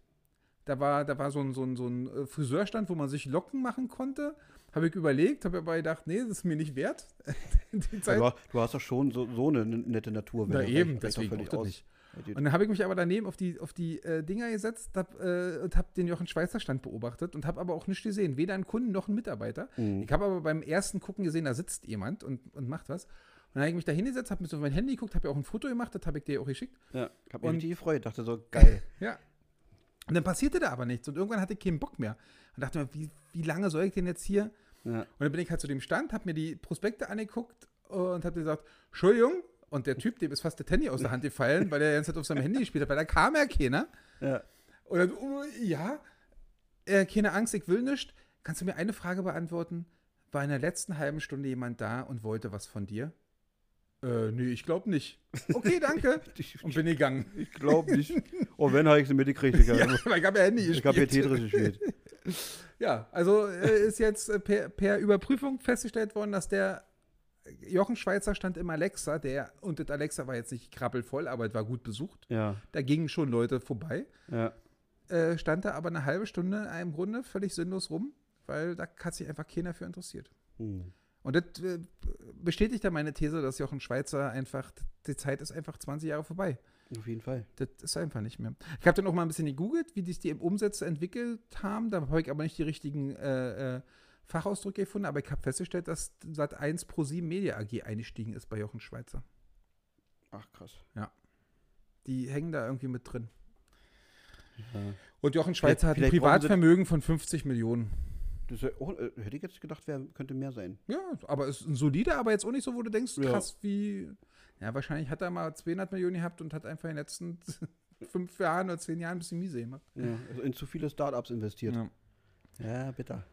Da war, da war so ein, so, ein, so ein äh, Friseurstand, wo man sich Locken machen konnte. Habe ich überlegt, habe aber gedacht, nee, das ist mir nicht wert. Zeit. Du, hast- doch schon so, so eine nette Natur. Na eben, deswegen auch das nicht. Und dann habe ich mich aber daneben auf die, auf die äh, Dinger gesetzt hab, äh, und habe den Jochen Schweizer Stand beobachtet und habe aber auch nichts gesehen. Weder einen Kunden noch einen Mitarbeiter. Mhm. Ich habe aber beim ersten Gucken gesehen, da sitzt jemand und, und macht was. Und dann habe ich mich da hingesetzt, habe mir so mein Handy geguckt, habe ja auch ein Foto gemacht, das habe ich dir auch geschickt. Ja, ich hab mich Und- richtig gefreut. Dachte so, geil. Ja. Und dann passierte da aber nichts. Und irgendwann hatte ich keinen Bock mehr. Und dachte mir, wie, wie lange soll ich denn jetzt hier? Ja. Und dann bin ich halt zu dem Stand, habe mir die Prospekte angeguckt und habe gesagt, Entschuldigung. Und der Typ, dem ist fast der Handy aus der Hand gefallen, weil er die ganze Zeit auf seinem Handy gespielt hat, weil da kam ja keiner. Ja. Und dann, oh, ja, äh, keine Angst, ich will nicht. Kannst du mir eine Frage beantworten? War in der letzten halben Stunde jemand da und wollte was von dir? Äh, nee, ich glaube nicht. Okay, danke. Ich, Und bin gegangen. ich glaube nicht. Oh, wenn, habe ich sie mitgekriegt. Ich, Ja, weil ich habe ja Handy ich habe hier gespielt. Tetris gespielt. Ja, also äh, ist jetzt äh, per, per Überprüfung festgestellt worden, dass der Jochen Schweizer stand im Alexa, der, und das Alexa war jetzt nicht krabbelvoll, aber es war gut besucht. Ja, Da gingen schon Leute vorbei. ja. Äh, stand da aber eine halbe Stunde im Grunde völlig sinnlos rum, weil da hat sich einfach keiner für interessiert. Hm. Und das äh, bestätigt ja meine These, dass Jochen Schweizer einfach, die Zeit ist einfach 20 Jahre vorbei. Auf jeden Fall. Das ist einfach nicht mehr. Ich habe dann auch mal ein bisschen gegoogelt, wie sich die Umsätze entwickelt haben. Da habe ich aber nicht die richtigen äh, äh, Fachausdrücke gefunden, aber ich habe festgestellt, dass seit 1 Pro 7 Media AG eingestiegen ist bei Jochen Schweizer. Ach, krass. Die hängen da irgendwie mit drin. Ja. Und Jochen Schweizer hat ein vielleicht brauchen sie- Privatvermögen von 50 Millionen. Das wär, oh, äh, hätte ich jetzt gedacht, wär, könnte mehr sein. Ja, aber ist ein solider, aber jetzt auch nicht so, wo du denkst, Ja. krass, wie. Ja, wahrscheinlich hat er mal 200 Millionen gehabt und hat einfach in den letzten fünf Jahren oder zehn Jahren ein bisschen miese gemacht. Ja, also in zu viele Startups investiert. Ja. Ja, bitter.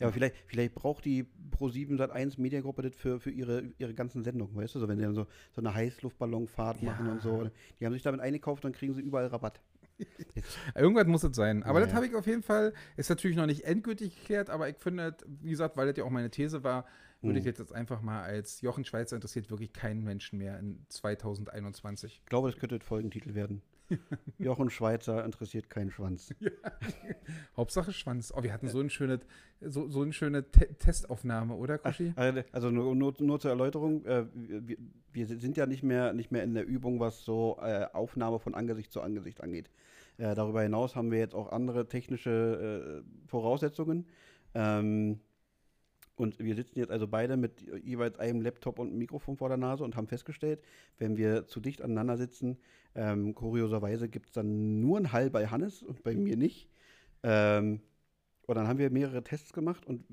Ja, aber vielleicht, vielleicht braucht die Pro7 Sat1 Mediagruppe das für, für ihre, ihre ganzen Sendungen, weißt du? So, wenn sie dann so, so eine Heißluftballonfahrt Ja. machen und so. Die haben sich damit eingekauft, dann kriegen sie überall Rabatt. Irgendwas muss es sein. Aber Ja, das habe ich auf jeden Fall, ist natürlich noch nicht endgültig geklärt, aber ich finde, wie gesagt, weil das ja auch meine These war, würde ich Mhm. jetzt einfach mal als Jochen Schweizer interessiert wirklich keinen Menschen mehr in 2021. Ich glaube, das könnte der Folgentitel werden. Jochen Schweizer interessiert keinen Schwanz. Hauptsache Schwanz. Oh, wir hatten so, ein schöne, so, so eine schöne Te Testaufnahme, oder, Koshi? Also also nur, nur, nur zur Erläuterung, äh, wir, wir sind ja nicht mehr, nicht mehr in der Übung, was so äh, Aufnahme von Angesicht zu Angesicht angeht. Äh, darüber hinaus haben wir jetzt auch andere technische äh, Voraussetzungen. Ähm, und wir sitzen jetzt also beide mit jeweils einem Laptop und einem Mikrofon vor der Nase und haben festgestellt, wenn wir zu dicht aneinander sitzen, ähm, kurioserweise gibt es dann nur einen Hall bei Hannes und bei mir nicht. Ähm, und dann haben wir mehrere Tests gemacht und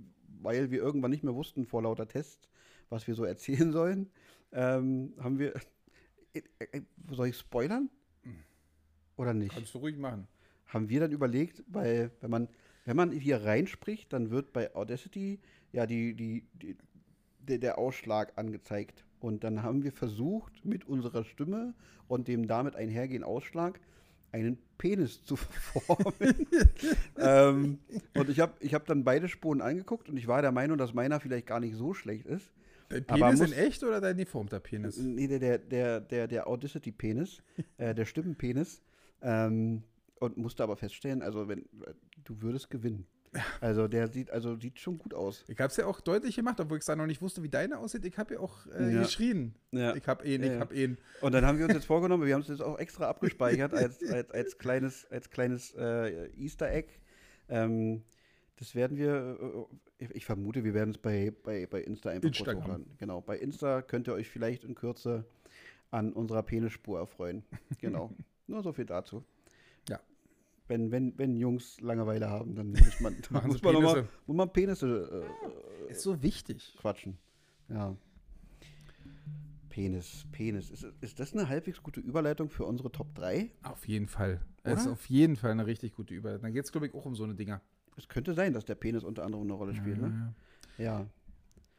weil wir irgendwann nicht mehr wussten vor lauter Tests, was wir so erzählen sollen, ähm, haben wir. Äh, äh, soll ich spoilern? Oder nicht? Kannst du ruhig machen. haben wir dann überlegt, weil wenn man, wenn man hier reinspricht, dann wird bei Audacity ja die, die, die, der, der Ausschlag angezeigt. Und dann haben wir versucht, mit unserer Stimme und dem damit einhergehenden Ausschlag einen Penis zu formen. ähm, und ich habe ich hab dann beide Spuren angeguckt und ich war der Meinung, dass meiner vielleicht gar nicht so schlecht ist. Dein Aber Penis in muss- echt oder dein deformter Penis? Nee, der, der, der, der, der Audacity-Penis, äh, der Stimmenpenis. Ähm, und musste aber feststellen, also wenn du würdest gewinnen. Also der sieht, also sieht schon gut aus. Ich habe es ja auch deutlich gemacht, obwohl ich es noch nicht wusste, wie deine aussieht. Ich habe ja auch äh, Ja. geschrien. Ja. Ich habe ihn, ich ja. habe ihn. Und dann haben wir uns jetzt vorgenommen, wir haben es jetzt auch extra abgespeichert als, als, als kleines, als kleines äh, Easter Egg. Ähm, das werden wir, äh, ich, ich vermute, wir werden es bei, bei, bei Insta einfach Instagram. Genau, bei Insta könnt ihr euch vielleicht in Kürze an unserer Penisspur erfreuen. Genau, nur so viel dazu. Ja. Wenn, wenn, wenn Jungs Langeweile haben, dann muss man, Machen muss man, noch mal, Penisse. muss man Penisse äh, Ist so wichtig. quatschen. Ja. Penis, Penis. Ist, ist das eine halbwegs gute Überleitung für unsere Top 3? Auf jeden Fall. Es ist Oder? auf jeden Fall eine richtig gute Überleitung. Dann geht es, glaube ich, auch um so eine Dinger. Es könnte sein, dass der Penis unter anderem eine Rolle spielt, Ja, ne? ja. Ja.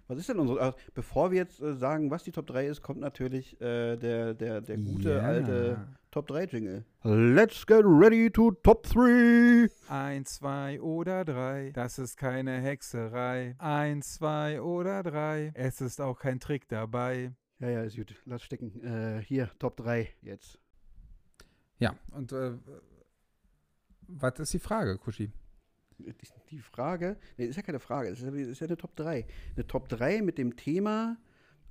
Was ist denn unsere. Also bevor wir jetzt äh, sagen, was die Top 3 ist, kommt natürlich äh, der, der, der gute Ja. alte Top 3 Jingle. Let's get ready to Top 3! Eins, zwei oder drei, das ist keine Hexerei. Eins, zwei oder drei, es ist auch kein Trick dabei. Ja, ja, ist gut. Lass stecken. Äh, hier, Top 3 jetzt. Ja, und äh, was ist die Frage, Kuschi? Die- Die Frage, nee, ist ja keine Frage, es ist, ja- ist ja eine Top 3. Eine Top 3 mit dem Thema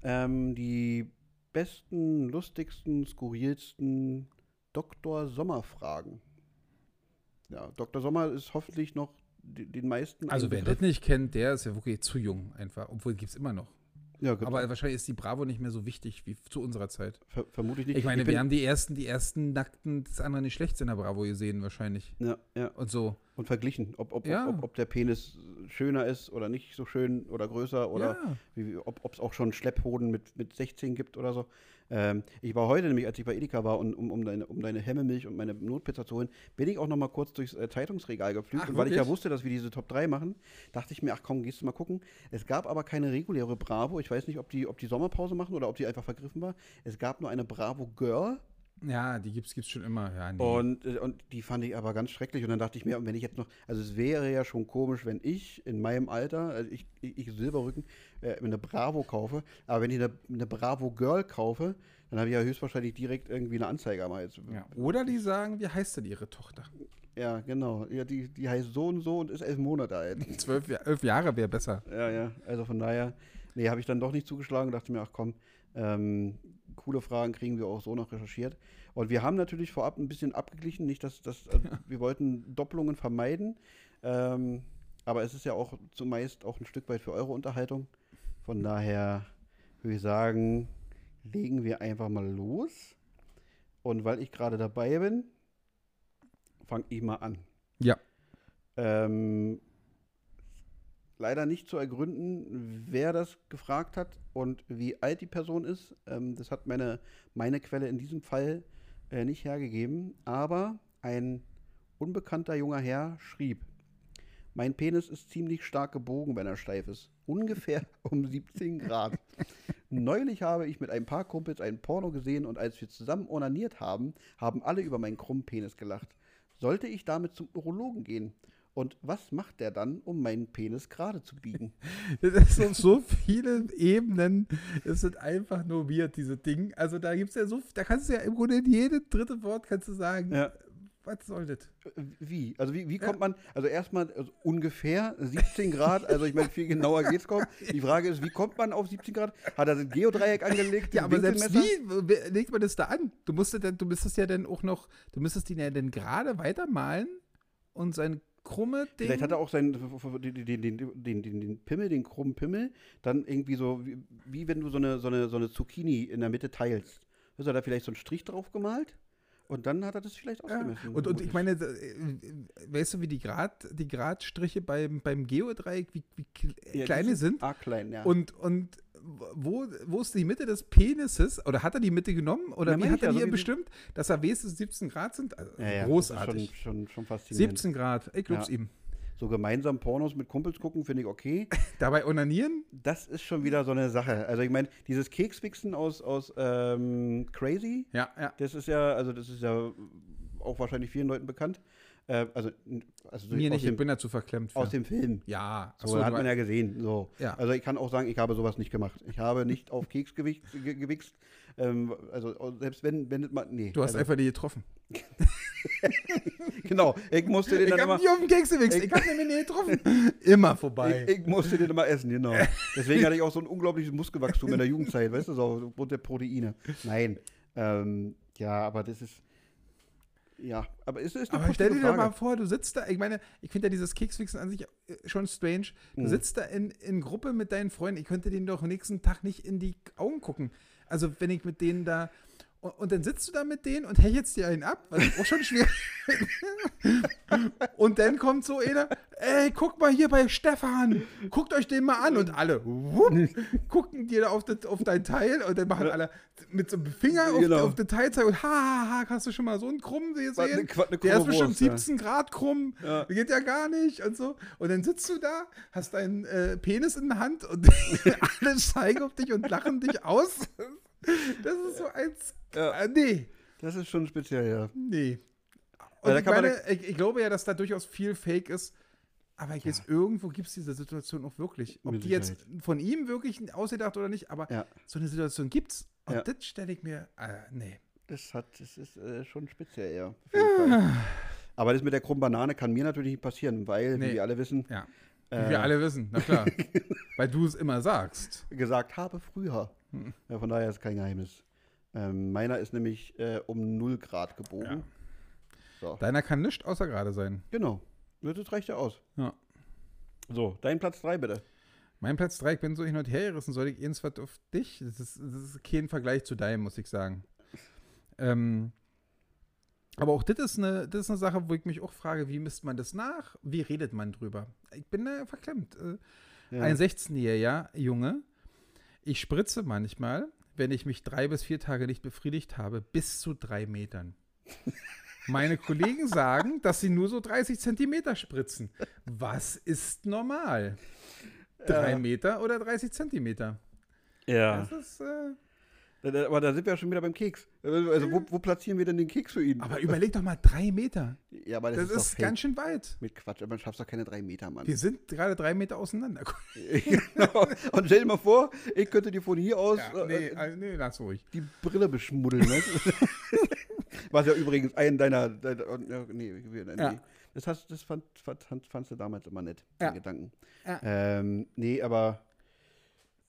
ähm, die besten, lustigsten, skurrilsten Dr. Sommer-Fragen. Ja, Dr. Sommer ist hoffentlich noch den meisten. Also wer das nicht kennt, der ist ja wirklich zu jung einfach. Obwohl, gibt es immer noch. Ja, gut, Aber wahrscheinlich ist die Bravo nicht mehr so wichtig wie zu unserer Zeit. ver vermute ich nicht. Ich meine, bin- wir haben die ersten, die ersten nackten des anderen nicht schlechts in der Bravo gesehen wahrscheinlich. ja, ja, Und so. und verglichen, ob, ob, Ja. ob, ob, der Penis schöner ist oder nicht so schön oder größer oder ja. ob es auch schon Schlepphoden mit, mit 16 gibt oder so. Ähm, ich war heute nämlich, als ich bei Edeka war, und, um, um, deine, um deine Hemmemilch und meine Notpizza zu holen, bin ich auch noch mal kurz durchs äh, Zeitungsregal geflügt. Ach, und weil ich ja wusste, dass wir diese Top 3 machen, dachte ich mir, ach komm, gehst du mal gucken. Es gab aber keine reguläre Bravo. Ich weiß nicht, ob die, ob die Sommerpause machen oder ob die einfach vergriffen war. Es gab nur eine Bravo Girl. Ja, die gibt's, gibt's schon immer. Ja, nee. Und, äh, und die fand ich aber ganz schrecklich. Und dann dachte ich mir, wenn ich jetzt noch, also es wäre ja schon komisch, wenn ich in meinem Alter, also ich, ich, ich Silberrücken, äh, eine Bravo kaufe, aber wenn ich eine, eine Bravo Girl kaufe, dann habe ich ja höchstwahrscheinlich direkt irgendwie eine Anzeige am Hals. ja. Oder die sagen, wie heißt denn ihre Tochter? Ja, genau. Ja, die, die heißt so und so und ist elf Monate alt. Zwölf, elf Jahre wäre besser. Ja, ja. Also von daher, nee, habe ich dann doch nicht zugeschlagen und dachte mir, ach komm, ähm, coole Fragen kriegen wir auch so noch recherchiert. Und wir haben natürlich vorab ein bisschen abgeglichen, nicht, dass das, also wir wollten Doppelungen vermeiden, ähm, aber es ist ja auch zumeist auch ein Stück weit für eure Unterhaltung. Von daher würde ich sagen, legen wir einfach mal los. Und weil ich gerade dabei bin, fange ich mal an. Ja. Ähm, leider nicht zu ergründen, wer das gefragt hat und wie alt die Person ist. Ähm, das hat meine, meine Quelle in diesem Fall äh, nicht hergegeben. Aber ein unbekannter junger Herr schrieb, mein Penis ist ziemlich stark gebogen, wenn er steif ist. Ungefähr um 17 Grad. Neulich habe ich mit ein paar Kumpels ein Porno gesehen und als wir zusammen onaniert haben, haben alle über meinen krummen Penis gelacht. sollte ich damit zum Urologen gehen? Und was macht der dann, um meinen Penis gerade zu biegen? Das auf so viele Ebenen. Es sind einfach nur weird, diese Dinge. Also da gibt es ja so, da kannst du ja im Grunde in jedem dritte Wort kannst du sagen, Ja. was soll das? Wie? Also wie, wie kommt man, also erstmal also ungefähr 17 Grad, also ich meine, viel genauer geht's kaum. Die Frage ist, wie kommt man auf 17 Grad? Hat er ein Geodreieck angelegt? Ja, aber selbst wie legt man das da an? Du musst dann, du müsstest ja dann auch noch, du müsstest ihn ja dann gerade weitermalen und sein krumme Ding. Vielleicht hat er auch seinen, den, den, den, den, Pimmel, den krummen Pimmel, dann irgendwie so, wie, wie wenn du so eine, so, eine, so eine Zucchini in der Mitte teilst. Hast du da vielleicht so einen Strich drauf gemalt? Und dann hat er das vielleicht ja. ausgemessen. und, und ich meine, äh, weißt du, wie die Grad, die Gradstriche beim, beim Geodreieck, wie, wie kle- Ja, sind? Ah, klein, ja. Und, und wo, wo ist die Mitte des Penises? Oder hat er die Mitte genommen? Oder Ja, wie hat er die so wie so- bestimmt, dass er wenigstens 17 Grad sind? Also, ja, ja, großartig. Schon, schon, schon faszinierend. 17 Grad, ich glaub's ihm. So gemeinsam Pornos mit Kumpels gucken, finde ich okay. Dabei onanieren? Das ist schon wieder so eine Sache. Also ich meine, dieses Kekswichsen aus, aus ähm, Crazy, Ja, ja. das ist ja, also das ist ja auch wahrscheinlich vielen Leuten bekannt. Äh, also, also so Mir aus, nicht, ich dem, bin dazu verklemmt. aus für. dem Film. ja, So, achso, hat man ja gesehen. So. Ja. Also ich kann auch sagen, ich habe sowas nicht gemacht. Ich habe nicht auf Keks gewichst. Ähm, also selbst wenn, wenn man, nee. du hast also, einfach die getroffen. Genau, ich musste den Ich dann hab immer, nie auf den Keks gewichst. Ich- Ich hab den nie getroffen. Immer vorbei. ich, ich musste den immer essen, genau. Deswegen hatte ich auch so ein unglaubliches Muskelwachstum in der Jugendzeit, weißt du, so aufgrund der Proteine. Nein, ähm, ja, aber das ist, ja, aber es ist eine Aber stell dir positive doch mal Frage. vor, du sitzt da, ich meine, ich finde ja dieses Kekswichsen an sich äh, schon strange. Du Mhm. sitzt da in, in Gruppe mit deinen Freunden, ich könnte denen doch nächsten Tag nicht in die Augen gucken. Also wenn ich mit denen da, und, und dann sitzt du da mit denen und hechelst dir einen ab, was auch schon schwer Und dann kommt so einer, ey, guck mal hier bei Stefan, guckt euch den mal an. Und alle wupp, gucken dir da auf, das, auf dein Teil und dann machen alle mit so einem Finger auf, Genau. auf das Teil zeigen und ha, ha, ha, hast du schon mal so einen Krumm gesehen? Eine eine Der ist bestimmt Wurst, ja. 17 Grad krumm, Ja. geht ja gar nicht und so. Und dann sitzt du da, hast deinen äh, Penis in der Hand und alle zeigen auf dich und lachen dich aus. Das ist so eins. Ja. Äh, nee, Das ist schon speziell, ja. nee. Und ich, meine, ich, ich glaube ja, dass da durchaus viel Fake ist. Aber ich weiß, irgendwo gibt es diese Situation auch wirklich. Ob die jetzt von ihm wirklich ausgedacht oder nicht, aber Ja. so eine Situation gibt's. Und Ja. das stelle ich mir, äh, nee. Das hat, das ist äh, schon speziell, ja. Auf jeden Fall. Aber das mit der krummen Banane kann mir natürlich nicht passieren, weil, Nee. wie wir alle wissen, Ja. Wie Äh. wir alle wissen, na klar. Weil du es immer sagst. gesagt habe früher. Hm. Ja, von daher ist kein Geheimnis. Ähm, meiner ist nämlich äh, um 0 Grad gebogen. Ja. So. Deiner kann nichts außer gerade sein. Genau. Das reicht ja aus. Ja. So, dein Platz 3 bitte. Mein Platz 3, ich bin so hin und her gerissen, soll ich eins was auf dich? Das ist, das ist kein Vergleich zu deinem, muss ich sagen. Ähm, aber auch das ist, eine, das ist eine Sache, wo ich mich auch frage, wie misst man das nach? Wie redet man drüber? Ich bin da verklemmt. Äh, Ja. Ein 16-jähriger Junge, ich spritze manchmal, wenn ich mich drei bis vier Tage nicht befriedigt habe, bis zu drei Metern. Meine Kollegen sagen, dass sie nur so 30 Zentimeter spritzen. Was ist normal? Drei Ja. Meter oder 30 Zentimeter? ja. Das ist, äh, Da- da- Aber da sind wir ja schon wieder beim Keks. Also, wo, wo platzieren wir denn den Keks für ihn? aber überleg doch mal, drei Meter. ja, aber das, Das, ist, ist, ganz schön weit. Mit Quatsch, man schafft doch keine drei Meter, Mann. Wir sind gerade drei Meter auseinander. genau. Und stell dir mal vor, ich könnte dir von hier aus Ja, nee, äh, äh, nee, lass ruhig. die Brille beschmuddeln, du? Was ja übrigens ein deiner. deiner äh, nee, nee, nee. Ja. Das, hast, das fand, fand, fand, fandst du damals immer nett, Ja. den Gedanken. Ja. Ähm, nee, aber.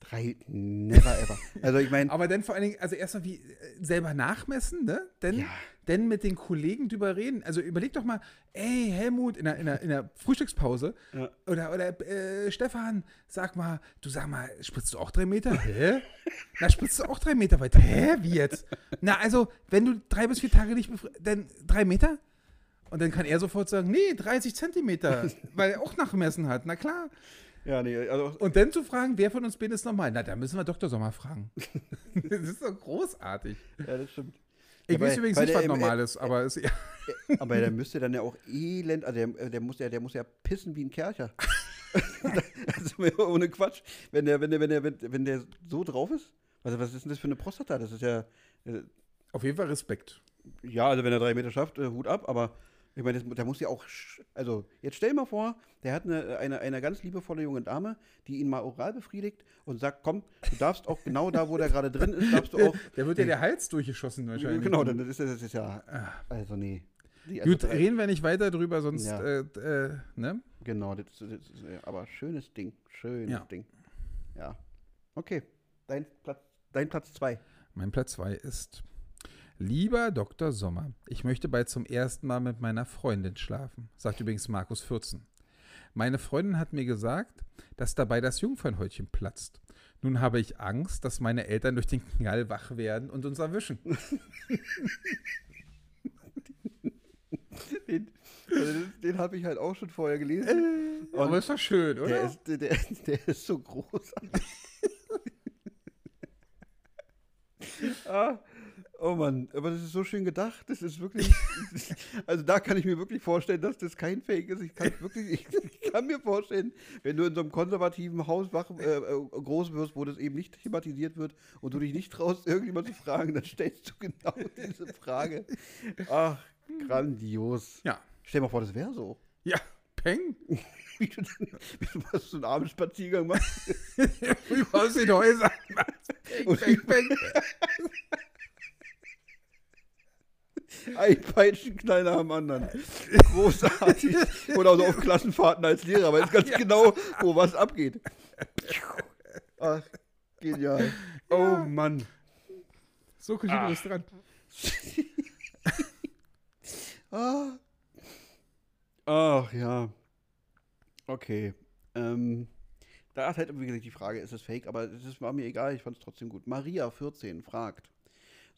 Drei, never ever. Also, ich meine. Aber dann vor allen Dingen, also erstmal wie äh, selber nachmessen, ne? Denn, Ja. denn mit den Kollegen drüber reden. Also überleg doch mal, ey, Helmut, in der, in der, in der Frühstückspause Ja. oder, oder äh, Stefan, sag mal, du sag mal, spritzt du auch drei Meter? Hä? Na, spritzt du auch drei Meter weit? Hä? Wie jetzt? Na, also, wenn du drei bis vier Tage nicht dann drei Meter? Und dann kann er sofort sagen, nee, 30 Zentimeter, weil er auch nachgemessen hat. Na klar. Ja, nee, also. Und dann zu fragen, wer von uns beiden ist normal? Na, da müssen wir Dr. Sommer fragen. das ist doch großartig. Ja, das stimmt. Ich Ja, weiß übrigens nicht, was normal ist, aber es, ja, Aber der müsste dann ja auch elend, also der, der, muss ja, der muss ja pissen wie ein Kercher. also ohne Quatsch. Wenn der, wenn der, wenn der, wenn der so drauf ist, also was ist denn das für eine Prostata? Das ist ja, äh, auf jeden Fall Respekt. ja, also wenn er drei Meter schafft, äh, Hut ab, aber Ich meine, da muss ja auch. Also, jetzt stell dir mal vor, der hat eine, eine, eine ganz liebevolle junge Dame, die ihn mal oral befriedigt und sagt: Komm, du darfst auch genau da, wo der gerade drin ist, darfst du auch. Der wird ja der Hals durchgeschossen wahrscheinlich. Genau, dann ist das, ist ja. Also, nee. Die, also Gut, reden wir nicht weiter drüber, sonst, Ja. äh, äh, ne? Genau, das, das aber schönes Ding. Schönes Ja. Ding. Ja. Okay. Dein Platz, dein Platz zwei. Mein Platz 2 ist Lieber Dr. Sommer, ich möchte bald zum ersten Mal mit meiner Freundin schlafen, sagt übrigens Markus 14. Meine Freundin hat mir gesagt, dass dabei das Jungfernhäutchen platzt. Nun habe ich Angst, dass meine Eltern durch den Knall wach werden und uns erwischen. Den, also den, den habe ich halt auch schon vorher gelesen. Aber ist doch schön, oder? Der ist, der, der, der ist so großartig. ah, oh Mann, aber das ist so schön gedacht. Das ist wirklich. Also da kann ich mir wirklich vorstellen, dass das kein Fake ist. Ich kann wirklich, ich, ich kann mir vorstellen, wenn du in so einem konservativen Haus wach, äh, äh, groß wirst, wo das eben nicht thematisiert wird und du dich nicht traust, irgendjemand zu fragen, dann stellst du genau diese Frage. Ach, grandios. ja. Stell dir mal vor, das wäre so. Ja, Peng. Wie du, dann, wie du mal so einen Abendspaziergang machst. Aus den Häusern. Peng, peng, peng. Ein Peitschenknall nach dem anderen. Großartig. Oder also auf Klassenfahrten als Lehrer, weiß ganz genau, wo was abgeht. Ach, genial. Oh Mann. So Kuschel ist dran. Ah. Ach ja. Okay. Ähm, da ist halt, wie gesagt, die Frage, ist es fake, aber es war mir egal, ich fand es trotzdem gut. Maria, 14, fragt.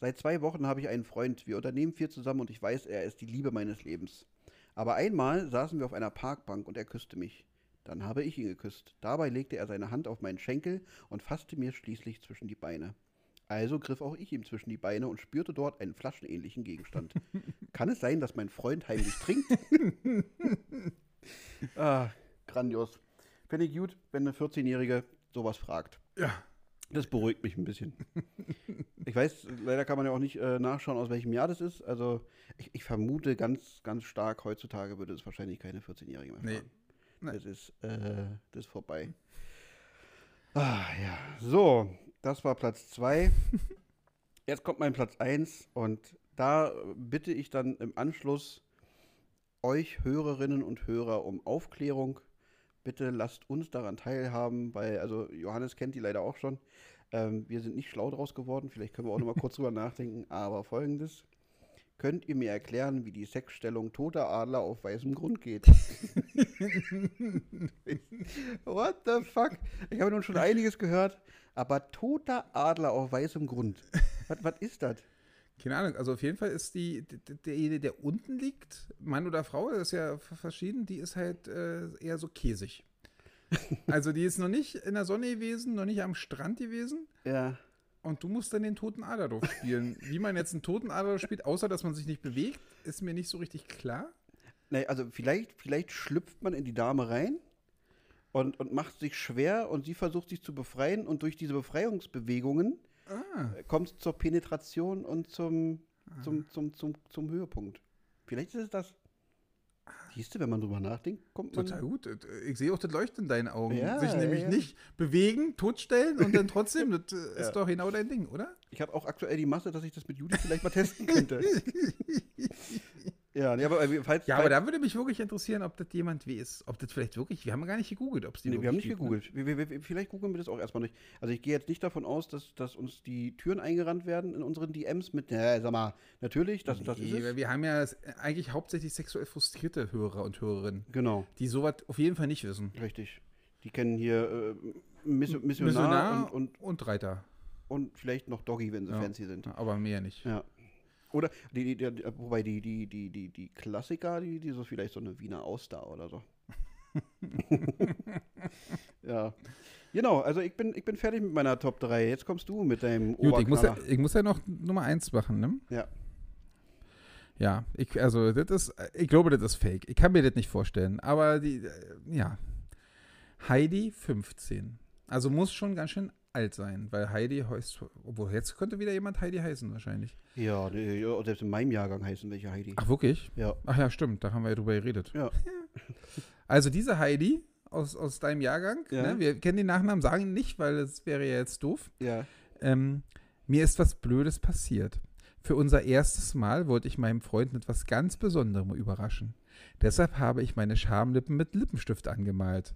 Seit zwei Wochen habe ich einen Freund. Wir unternehmen viel zusammen und ich weiß, er ist die Liebe meines Lebens. Aber einmal saßen wir auf einer Parkbank und er küsste mich. Dann habe ich ihn geküsst. Dabei legte er seine Hand auf meinen Schenkel und fasste mir schließlich zwischen die Beine. Also griff auch ich ihm zwischen die Beine und spürte dort einen flaschenähnlichen Gegenstand. Kann es sein, dass mein Freund heimlich trinkt? ah, grandios. Finde ich gut, wenn eine 14-Jährige sowas fragt. Ja. Das beruhigt mich ein bisschen. Ich weiß, leider kann man ja auch nicht äh, nachschauen, aus welchem Jahr das ist. Also ich, ich vermute ganz, ganz stark, heutzutage würde es wahrscheinlich keine 14-Jährige mehr fragen. Nee. Das ist, äh, das ist vorbei. Ah, ja. So, das war Platz 2. Jetzt kommt mein Platz 1 und da bitte ich dann im Anschluss euch Hörerinnen und Hörer um Aufklärung. Bitte lasst uns daran teilhaben, weil, also Johannes kennt die leider auch schon. Ähm, wir sind nicht schlau draus geworden, vielleicht können wir auch noch mal kurz drüber nachdenken, aber folgendes. Könnt ihr mir erklären, wie die Sexstellung toter Adler auf weißem Grund geht? What the fuck? Ich habe nun schon einiges gehört, aber toter Adler auf weißem Grund. Was, was ist das? Keine Ahnung, also auf jeden Fall ist die, derjenige, der unten liegt, Mann oder Frau, das ist ja verschieden, die ist halt äh, eher so käsig. Also die ist noch nicht in der Sonne gewesen, noch nicht am Strand gewesen Ja. und du musst dann den toten Adler drauf spielen. Wie man jetzt einen toten Adler spielt, außer dass man sich nicht bewegt, ist mir nicht so richtig klar. Nee, also vielleicht, vielleicht schlüpft man in die Dame rein und, und macht sich schwer und sie versucht sich zu befreien und durch diese Befreiungsbewegungen Ah, kommt es zur Penetration und zum, zum, zum, zum, zum Höhepunkt. Vielleicht ist es das. Siehst du, wenn man drüber nachdenkt, kommt man. total gut. Ich sehe auch das Leuchten in deinen Augen. Ja, sich ja, nämlich ja. nicht bewegen, totstellen und dann trotzdem, das äh, ist Ja. doch genau dein Ding, oder? Ich habe auch aktuell die Masse, dass ich das mit Judith vielleicht mal testen könnte. ja, nee, aber äh, falls. Ja, aber da würde mich wirklich interessieren, ob das jemand weiß. Ob das vielleicht wirklich, wir haben gar nicht gegoogelt, ob es die Nee, wir haben nicht gibt, ne? gegoogelt. Wir, wir, wir, vielleicht googeln wir das auch erstmal nicht. Also ich gehe jetzt nicht davon aus, dass, dass uns die Türen eingerannt werden in unseren DMs mit, äh, sag mal, natürlich, das, das ist Nee, es. wir haben ja eigentlich hauptsächlich sexuell frustrierte Hörer und Hörerinnen, Genau, die sowas auf jeden Fall nicht wissen. richtig. Die kennen hier äh, Miss Missionar, Missionar und, und, und Reiter. und vielleicht noch Doggy, wenn sie Ja. fancy sind. Aber mehr nicht. Ja. Oder, die, die, die, wobei die, die, die, die, die Klassiker, die, die so vielleicht so eine Wiener Auster oder so. ja. Genau, also ich bin, ich bin fertig mit meiner Top 3. Jetzt kommst du mit deinem Gut, ich muss, ja, ich muss ja noch Nummer eins machen, ne? Ja. Ja, ich, also das ist, ich glaube, das ist fake. Ich kann mir das nicht vorstellen. Aber die, ja. Heidi 15. Also muss schon ganz schön alt sein, weil Heidi heißt, obwohl jetzt könnte wieder jemand Heidi heißen wahrscheinlich. Ja, selbst in meinem Jahrgang heißen welche Heidi. Ach wirklich? Ja. Ach ja, stimmt, da haben wir ja drüber geredet. Ja. Also diese Heidi aus, aus deinem Jahrgang, Ja. ne, wir kennen den Nachnamen, sagen ihn nicht, weil es wäre ja jetzt doof. Ja. Ähm, mir ist was Blödes passiert. Für unser erstes Mal wollte ich meinem Freund mit was ganz Besonderem überraschen. Deshalb habe ich meine Schamlippen mit Lippenstift angemalt.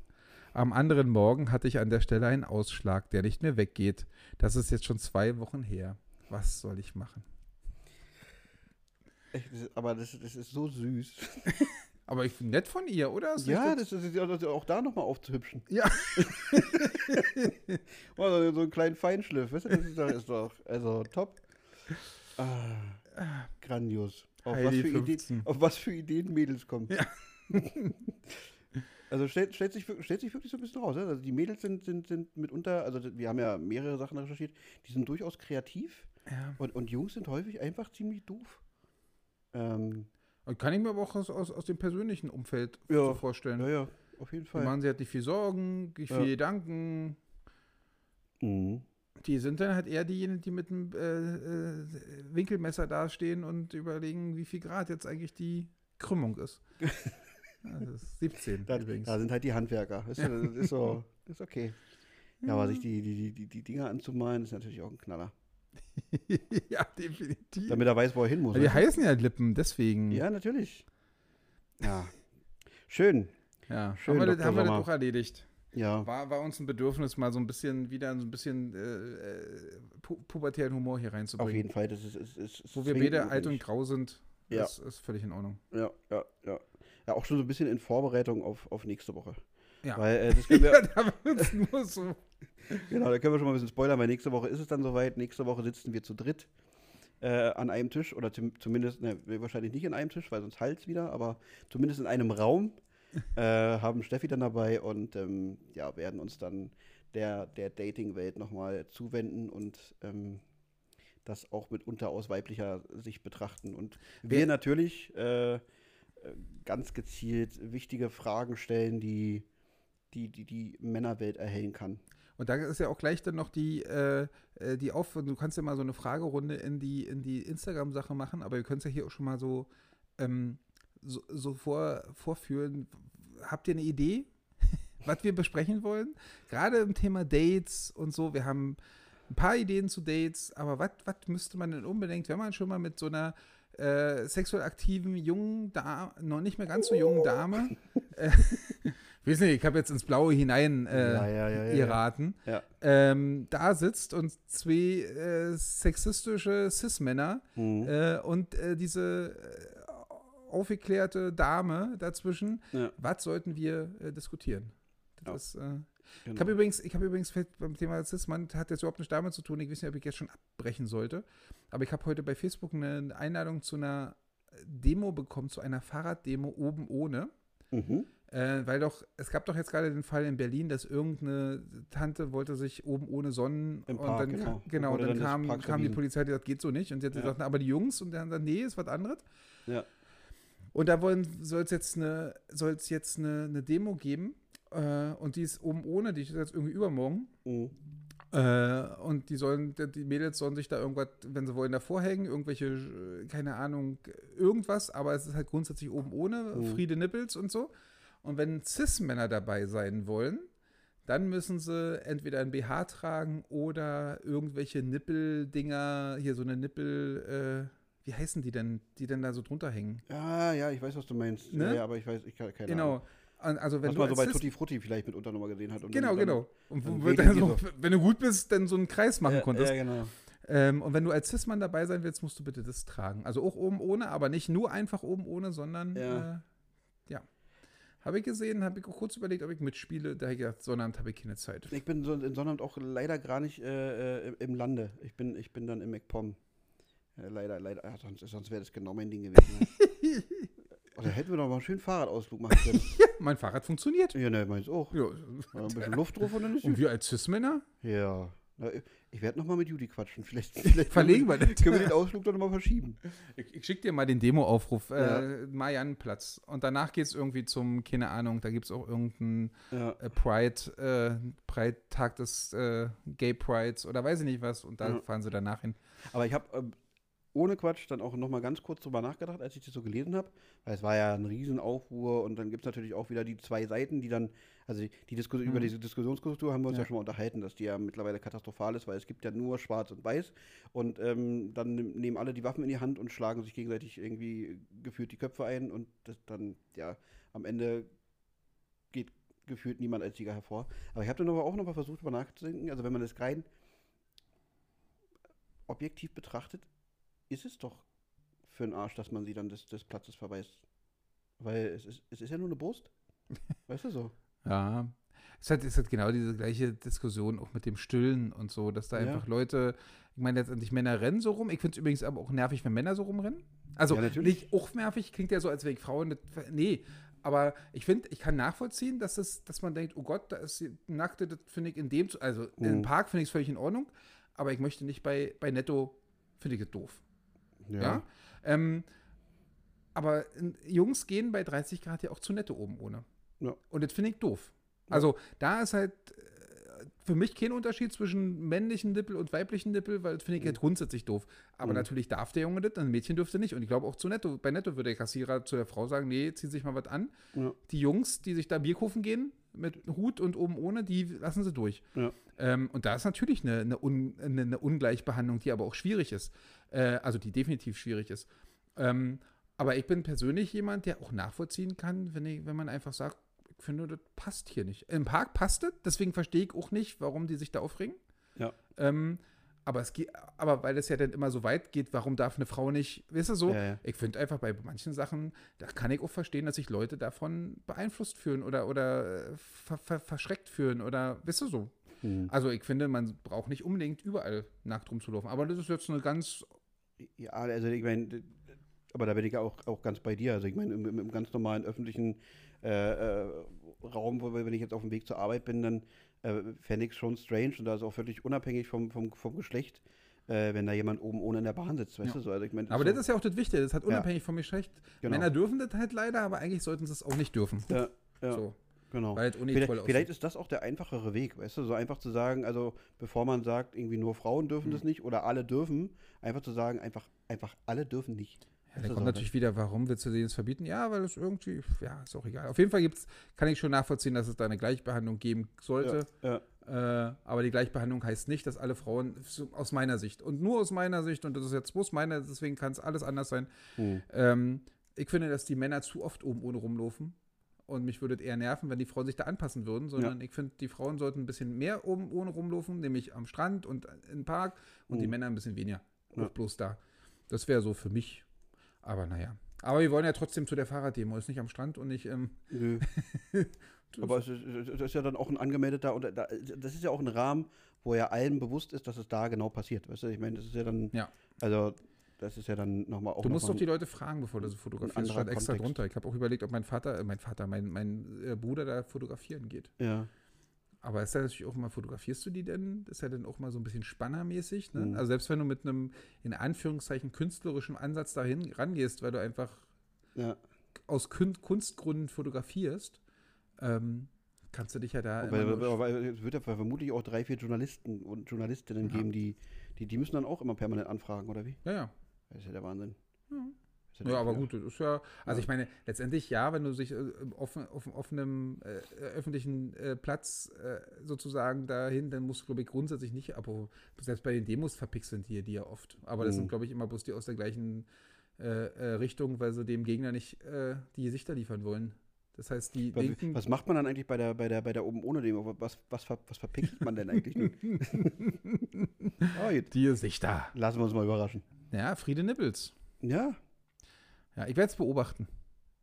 Am anderen Morgen hatte ich an der Stelle einen Ausschlag, der nicht mehr weggeht. Das ist jetzt schon zwei Wochen her. Was soll ich machen? Das aber das, das ist so süß. Aber ich finde nett von ihr, oder? Ist Ja, das ist ja das ist auch da nochmal aufzuhübschen. Ja. So, einen kleinen Feinschliff, weißt du, das ist doch, ist doch also top. Ah, grandios. Auf was, Heidi für 15. Ideen, auf was für Ideen Mädels kommen. Ja. also stellt, stellt, sich, stellt sich wirklich so ein bisschen raus. Ne? Also die Mädels sind, sind, sind mitunter, also wir haben ja mehrere Sachen recherchiert, die sind durchaus kreativ Ja. und, und Jungs sind häufig einfach ziemlich doof. Ähm, Und Kann ich mir aber auch aus, aus, aus dem persönlichen Umfeld Ja. so vorstellen. ja, ja, auf jeden Die Fall. machen sich halt nicht viel Sorgen, nicht viel Gedanken. Mhm. Die sind dann halt eher diejenigen, die mit dem äh, äh, Winkelmesser dastehen und überlegen, wie viel Grad jetzt eigentlich die Krümmung ist. Ja, das ist 17 Da, übrigens. da sind halt die Handwerker. Weißt du, das ist so, ist okay. Ja, aber sich die, die, die, die, Dinger anzumalen, ist natürlich auch ein Knaller. ja, definitiv. Damit er weiß, wo er hin muss. Weil die heißen ja Lippen, deswegen. ja, natürlich. Ja. Schön. Ja, Schön, haben wir, das, Dr. haben wir das auch erledigt. Ja. War, war uns ein Bedürfnis, mal so ein bisschen wieder so ein bisschen äh, äh, pu pubertären Humor hier Auf reinzubringen. jeden Fall. Das ist, ist, ist, ist Wo wir beide alt und grau sind, Ja. das ist völlig in Ordnung. Ja, ja, ja. Ja, auch schon so ein bisschen in Vorbereitung auf, auf nächste Woche. Ja. Weil äh, das können wir, Ja, da wird's nur so. genau, da können wir schon mal ein bisschen spoilern, weil nächste Woche ist es dann soweit. Nächste Woche sitzen wir zu dritt äh, an einem Tisch oder zum, zumindest, ne, wahrscheinlich nicht an einem Tisch, weil sonst halt wieder, aber zumindest in einem Raum äh, haben Steffi dann dabei und ähm, ja, werden uns dann der, der Dating-Welt nochmal zuwenden und ähm, das auch mitunter aus weiblicher Sicht betrachten. Und wir Wer- natürlich äh, ganz gezielt wichtige Fragen stellen, die die, die, die Männerwelt erhellen kann. Und da ist ja auch gleich dann noch die, äh, äh, die Auf du kannst ja mal so eine Fragerunde in die, in die Instagram-Sache machen, aber wir können es ja hier auch schon mal so, ähm, so, so vor, vorführen. Habt ihr eine Idee, was wir besprechen wollen? Gerade im Thema Dates und so, wir haben ein paar Ideen zu Dates, aber was müsste man denn unbedingt, wenn man schon mal mit so einer äh, sexuell aktiven jungen Dame, noch nicht mehr ganz so jungen Dame, äh, ich weiß nicht, ich habe jetzt ins Blaue hinein äh, ja, ja, ja, ihr raten, Ja. ähm, da sitzt und zwei äh, sexistische Cis-Männer Mhm. äh, und äh, diese äh, aufgeklärte Dame dazwischen, was sollten wir äh, diskutieren? Das, äh, ich Genau. habe übrigens, ich habe übrigens beim Thema Cis-Mann, hat jetzt überhaupt nichts damit zu tun, ich weiß nicht, ob ich jetzt schon abbrechen sollte, aber ich habe heute bei Facebook eine Einladung zu einer Demo bekommen, zu einer Fahrraddemo oben ohne. Mhm. Äh, weil doch, es gab doch jetzt gerade den Fall in Berlin, dass irgendeine Tante wollte sich oben ohne Sonnen Im und Park, dann, genau. genau, und dann dann kam, kam die. Polizei, die sagt, geht so nicht. Und sie hat Ja. gesagt, na, aber die Jungs und dann, nee, ist was anderes. Ja. Und da soll es jetzt eine, jetzt eine, eine Demo geben. Äh, und die ist oben ohne, die ist jetzt irgendwie übermorgen. Mhm. Äh, und die sollen, die- Mädels sollen sich da irgendwas, wenn sie wollen, davor hängen, irgendwelche, äh, keine Ahnung, irgendwas, aber es ist halt grundsätzlich oben ohne, Mhm. Friede Nippels und so. Und wenn Cis-Männer dabei sein wollen, dann müssen sie entweder ein BH tragen oder irgendwelche Nippeldinger, hier so eine Nippel, äh, wie heißen die denn, die denn da so drunter hängen? Ja, ja, ich weiß, was du meinst. Ne? Ja, ja, aber ich weiß, ich kann keine Genau. Ahnung. Also wenn Was du man so bei Tutti Frutti vielleicht mitunter nochmal gesehen hat. Und Genau, dann, genau. Und dann dann so, wenn du gut bist, dann so einen Kreis machen Ja, konntest. ja, genau. Ähm, und wenn du als Cis-Mann dabei sein willst, musst du bitte das tragen. Also auch oben ohne, aber nicht nur einfach oben ohne, sondern Ja. äh, ja. Habe ich gesehen, habe ich auch kurz überlegt, ob ich mitspiele. Da habe ich gedacht, Sonnabend habe ich keine Zeit. Ich bin so in Sonnabend auch leider gar nicht äh, äh, im Lande. Ich bin, ich bin dann im MacPom. Äh, leider, leider. Ja, sonst sonst wäre das genau mein Ding gewesen. Ne? Oder hätten wir doch mal einen schönen Fahrradausflug machen können. Ja, mein Fahrrad funktioniert. ja, ne, meins auch. Ja. Mal ein bisschen Luft drauf und dann ist Und gut. wir als Cis-Männer? Ja. Na, ich werde nochmal mit Judy quatschen. Vielleicht, vielleicht Verlegen wir das. können wir den Ausflug doch nochmal verschieben. Ich, ich schicke dir mal den Demo-Aufruf, Ja. äh, Mariannenplatz. Und danach geht es irgendwie zum, keine Ahnung, da gibt es auch irgendeinen Ja. äh, Pride, äh, Pride-Tag des äh, Gay Prides oder weiß ich nicht was. Und da Ja. fahren sie danach hin. Aber ich habe ähm, ohne Quatsch dann auch nochmal ganz kurz drüber nachgedacht, als ich das so gelesen habe. Weil es war ja ein Riesenaufruhr und dann gibt es natürlich auch wieder die zwei Seiten, die dann, also die, Disku über diese Diskussionskultur haben wir uns ja. Ja. schon mal unterhalten, dass die ja mittlerweile katastrophal ist, weil es gibt ja nur schwarz und weiß und ähm, dann nehmen alle die Waffen in die Hand und schlagen sich gegenseitig irgendwie gefühlt die Köpfe ein und dann, ja, am Ende geht gefühlt niemand als Sieger hervor. Aber ich habe dann aber auch nochmal versucht, drüber nachzudenken, also wenn man das rein objektiv betrachtet, ist es doch für einen Arsch, dass man sie dann des, des Platzes verweist. Weil es ist, es ist ja nur eine Brust. Weißt du so? Ja. Es hat, es hat genau diese gleiche Diskussion auch mit dem Stillen und so, dass da Ja. einfach Leute, ich meine letztendlich Männer rennen so rum. Ich finde es übrigens aber auch nervig, wenn Männer so rumrennen. Also Ja, natürlich. nicht auch nervig, klingt ja so, als wäre ich Frauen. Nee, aber ich finde, ich kann nachvollziehen, dass, es, dass man denkt, oh Gott, da ist die Nackte, das finde ich in dem, also im Mhm. Park finde ich es völlig in Ordnung, aber ich möchte nicht bei, bei Netto, finde ich es doof. Ja. Ähm, aber Jungs gehen bei 30 Grad ja auch zu netto oben ohne. Ja. Und das finde ich doof. Also da ist halt äh, für mich kein Unterschied zwischen männlichen Nippel und weiblichen Nippel, weil das finde ich halt grundsätzlich doof. Aber Mhm. natürlich darf der Junge das, ein Mädchen dürfte nicht. Und ich glaube auch zu netto, bei netto würde der Kassierer zu der Frau sagen, nee, zieh sich mal was an. Ja. Die Jungs, die sich da Bier kaufen gehen, mit Hut und oben ohne, die lassen sie durch. Ja. Ähm, und da ist natürlich eine, eine, Un, eine, eine Ungleichbehandlung, die aber auch schwierig ist. Äh, also die definitiv schwierig ist. Ähm, aber ich bin persönlich jemand, der auch nachvollziehen kann, wenn, ich, wenn man einfach sagt, ich finde, das passt hier nicht. Im Park passt es, deswegen verstehe ich auch nicht, warum die sich da aufregen. Ja. Ähm, aber, es geht, aber weil es ja dann immer so weit geht, warum darf eine Frau nicht, weißt du so? Ja, ja. Ich finde einfach bei manchen Sachen, da kann ich auch verstehen, dass sich Leute davon beeinflusst fühlen oder, oder äh, ver, ver, verschreckt fühlen oder, weißt du so? Mhm. Also ich finde, man braucht nicht unbedingt überall nackt rumzulaufen. Aber das ist jetzt eine ganz, Ja, also ich meine, aber da bin ich ja auch, auch ganz bei dir. Also ich meine, im, im, ganz normalen öffentlichen äh, äh, Raum, wo wenn ich jetzt auf dem Weg zur Arbeit bin, dann äh, fände ich schon strange und da ist auch völlig unabhängig vom, vom, vom Geschlecht, äh, wenn da jemand oben ohne in der Bahn sitzt, weißt Ja. du so. Also ich meine, aber so, das ist ja auch das Wichtige, das hat unabhängig vom Geschlecht. Genau. Männer dürfen das halt leider, aber eigentlich sollten sie es auch nicht dürfen. ja, ja, So, genau. weil nicht Vielleicht, vielleicht ist das auch der einfachere Weg, weißt du, so einfach zu sagen, also bevor man sagt, irgendwie nur Frauen dürfen Mhm. das nicht oder alle dürfen, einfach zu sagen, einfach, einfach alle dürfen nicht. Ja, du, kommt natürlich wieder, warum willst du denen das verbieten? Ja, weil es irgendwie, ja, ist auch egal. Auf jeden Fall gibt's, kann ich schon nachvollziehen, dass es da eine Gleichbehandlung geben sollte. Ja, Äh, aber die Gleichbehandlung heißt nicht, dass alle Frauen, aus meiner Sicht, und nur aus meiner Sicht, und das ist jetzt bloß meine, deswegen kann es alles anders sein. Hm. Ähm, ich finde, dass die Männer zu oft oben ohne rumlaufen. Und mich würde es eher nerven, wenn die Frauen sich da anpassen würden, sondern ich finde, die Frauen sollten ein bisschen mehr oben ohne rumlaufen, nämlich am Strand und im Park, und die Mhm. Männer ein bisschen weniger. Ja. Auch bloß da. Das wäre so für mich. Aber naja. Aber wir wollen ja trotzdem zu der Fahrraddemo, ist nicht am Strand und nicht im. Nö. Aber es ist, es ist ja dann auch ein angemeldeter, und da, das ist ja auch ein Rahmen, wo ja allen bewusst ist, dass es da genau passiert. Weißt du, ich meine, das ist ja dann, Ja. also das ist ja dann nochmal auch Du musst doch die Leute fragen, bevor du sie fotografierst. Stand extra drunter. Ich habe auch überlegt, ob mein Vater, äh, mein Vater, mein, mein äh, Bruder da fotografieren geht. Ja, Aber ist ja natürlich auch mal, fotografierst du die denn? Das ist ja dann auch mal so ein bisschen spannermäßig. Ne? Mhm. Also selbst wenn du mit einem, in Anführungszeichen, künstlerischen Ansatz dahin rangehst, weil du einfach ja. aus Kun Kunstgründen fotografierst, ähm, kannst du dich ja da. Weil, immer nur- weil, weil es wird ja vermutlich auch drei, vier Journalisten und Journalistinnen Ja. geben, die, die, die müssen dann auch immer permanent anfragen, oder wie? ja, ja. Das ist ja der Wahnsinn. Ja. Ja, aber gut, das ist ja, also Ja. ich meine, letztendlich ja, wenn du sich äh, im offen, auf einem offenen äh, äh, öffentlichen äh, Platz äh, sozusagen dahin, dann musst du, glaube ich, grundsätzlich nicht, aber selbst bei den Demos verpixeln die, die ja oft. Aber das Mhm. sind, glaube ich, immer bloß die aus der gleichen äh, äh, Richtung, weil sie dem Gegner nicht äh, die Gesichter liefern wollen. Das heißt, die Was, Linken. was macht man dann eigentlich bei der, bei der, bei der oben ohne Demo? Was, was, was verpixelt man denn eigentlich? jetzt die Gesichter. lassen wir uns mal überraschen. Ja, Friede Nippels. Ja. Ja, ich werde es beobachten.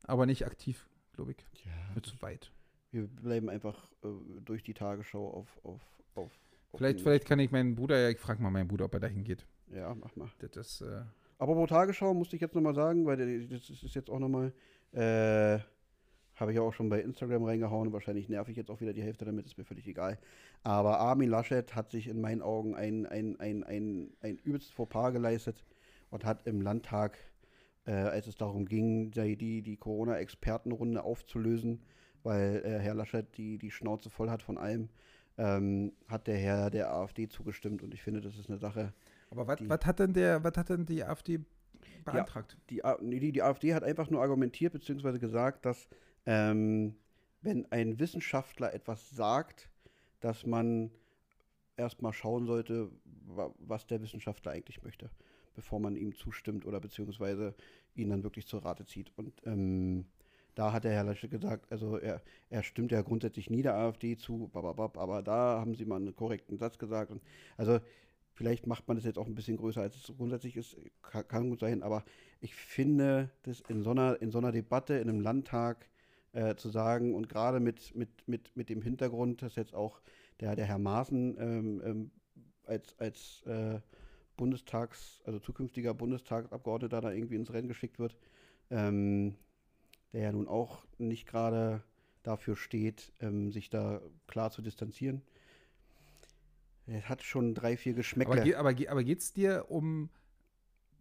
Aber nicht aktiv, glaube ich. ja. Wird zu weit. Wir bleiben einfach äh, durch die Tagesschau auf. auf, auf, auf Vielleicht, vielleicht kann ich meinen Bruder, ja, ich frage mal meinen Bruder, ob er dahin geht. Ja, mach mal. Das ist, äh, Aber pro Tagesschau musste ich jetzt nochmal sagen, weil das ist jetzt auch nochmal. Äh, Habe ich auch schon bei Instagram reingehauen. Wahrscheinlich nerv ich jetzt auch wieder die Hälfte damit, ist mir völlig egal. Aber Armin Laschet hat sich in meinen Augen ein, ein, ein, ein, ein übelst Fauxpas geleistet und hat im Landtag, äh, als es darum ging, die, die, die Corona-Expertenrunde aufzulösen, weil äh, Herr Laschet die, die Schnauze voll hat von allem, ähm, hat der Herr der AfD zugestimmt. Und ich finde, das ist eine Sache. Aber was Die- hat denn der, was hat denn die AfD beantragt? Die, nee, die, die AfD hat einfach nur argumentiert bzw. gesagt, dass ähm, wenn ein Wissenschaftler etwas sagt, dass man erstmal schauen sollte, wa was der Wissenschaftler eigentlich möchte, bevor man ihm zustimmt oder beziehungsweise ihn dann wirklich zur Rate zieht. Und ähm, da hat der Herr Laschet gesagt, also er, er stimmt ja grundsätzlich nie der AfD zu, aber da haben sie mal einen korrekten Satz gesagt. Und also vielleicht macht man das jetzt auch ein bisschen größer, als es grundsätzlich ist, kann, kann gut sein, aber ich finde, das in so einer, in so einer Debatte, in einem Landtag äh, zu sagen und gerade mit, mit, mit, mit dem Hintergrund, dass jetzt auch der, der Herr Maaßen ähm, ähm, als, als äh, Bundestags-, also zukünftiger Bundestagsabgeordneter da irgendwie ins Rennen geschickt wird, ähm, der ja nun auch nicht gerade dafür steht, ähm, sich da klar zu distanzieren. Er hat schon drei, vier Aber, Geschmäckle. ge aber, ge aber geht es dir um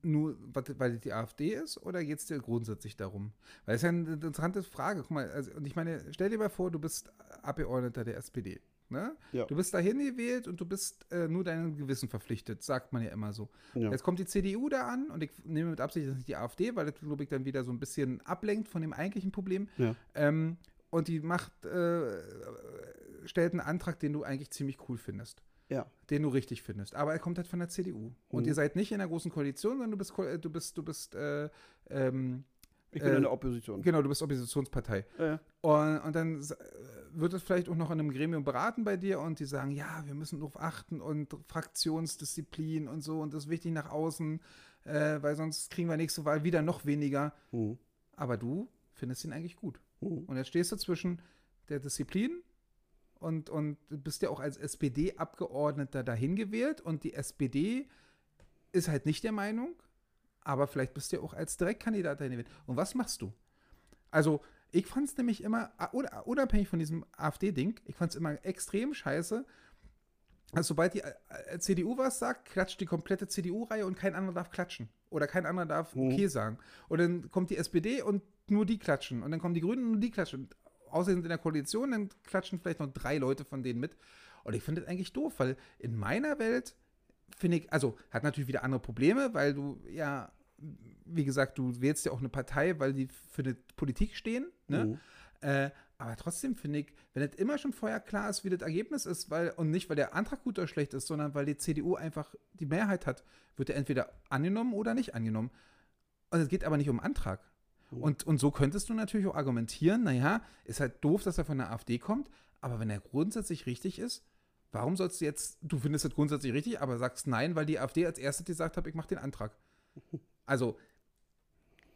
nur, weil es die AfD ist, oder geht es dir grundsätzlich darum? Weil es ist ja eine interessante Frage. Guck mal, also, und ich meine, stell dir mal vor, du bist Abgeordneter der SPD. Ne? Ja. Du bist dahin gewählt und du bist äh, nur deinem Gewissen verpflichtet, sagt man ja immer so. Ja. Jetzt kommt die CDU da an und ich nehme mit Absicht nicht die AfD, weil das, glaube ich, dann wieder so ein bisschen ablenkt von dem eigentlichen Problem. Ja. Ähm, und die macht, äh, stellt einen Antrag, den du eigentlich ziemlich cool findest ja. den du richtig findest. Aber er kommt halt von der CDU. Und Mhm. ihr seid nicht in der großen Koalition, sondern du bist, äh, du bist, du bist, äh, ähm, Ich bin Äh, in der Opposition. genau, du bist Oppositionspartei. Ja, ja. Und, und dann äh, wird es vielleicht auch noch in einem Gremium beraten bei dir und die sagen, ja, wir müssen darauf achten und Fraktionsdisziplin und so und das ist wichtig nach außen, äh, weil sonst kriegen wir nächste Wahl wieder noch weniger. Mhm. Aber du findest ihn eigentlich gut. Mhm. Und jetzt stehst du zwischen der Disziplin und, und bist ja auch als SPD-Abgeordneter dahin gewählt und die SPD ist halt nicht der Meinung, aber vielleicht bist du ja auch als Direktkandidat dahin gewählt. Und was machst du? Also, ich fand es nämlich immer, ah, oder- unabhängig von diesem AfD-Ding, ich fand es immer extrem scheiße, also sobald die äh, CDU was sagt, klatscht die komplette CDU-Reihe und kein anderer darf klatschen. Oder kein anderer darf Mhm. okay sagen. Und dann kommt die SPD und nur die klatschen. Und dann kommen die Grünen und nur die klatschen. Und außer sind in der Koalition, dann klatschen vielleicht noch drei Leute von denen mit. Und ich finde das eigentlich doof, weil in meiner Welt finde ich, also hat natürlich wieder andere Probleme, weil du ja, wie gesagt, du wählst ja auch eine Partei, weil die für eine Politik stehen. Ne? Mhm. Äh, aber trotzdem finde ich, wenn das immer schon vorher klar ist, wie das Ergebnis ist, weil, und nicht, weil der Antrag gut oder schlecht ist, sondern weil die CDU einfach die Mehrheit hat, wird er entweder angenommen oder nicht angenommen. Und es geht aber nicht um Antrag. Und, und so könntest du natürlich auch argumentieren, naja, ist halt doof, dass er von der AfD kommt, aber wenn er grundsätzlich richtig ist, warum sollst du jetzt, du findest es grundsätzlich richtig, aber sagst nein, weil die AfD als erstes gesagt hat, ich mache den Antrag. Also,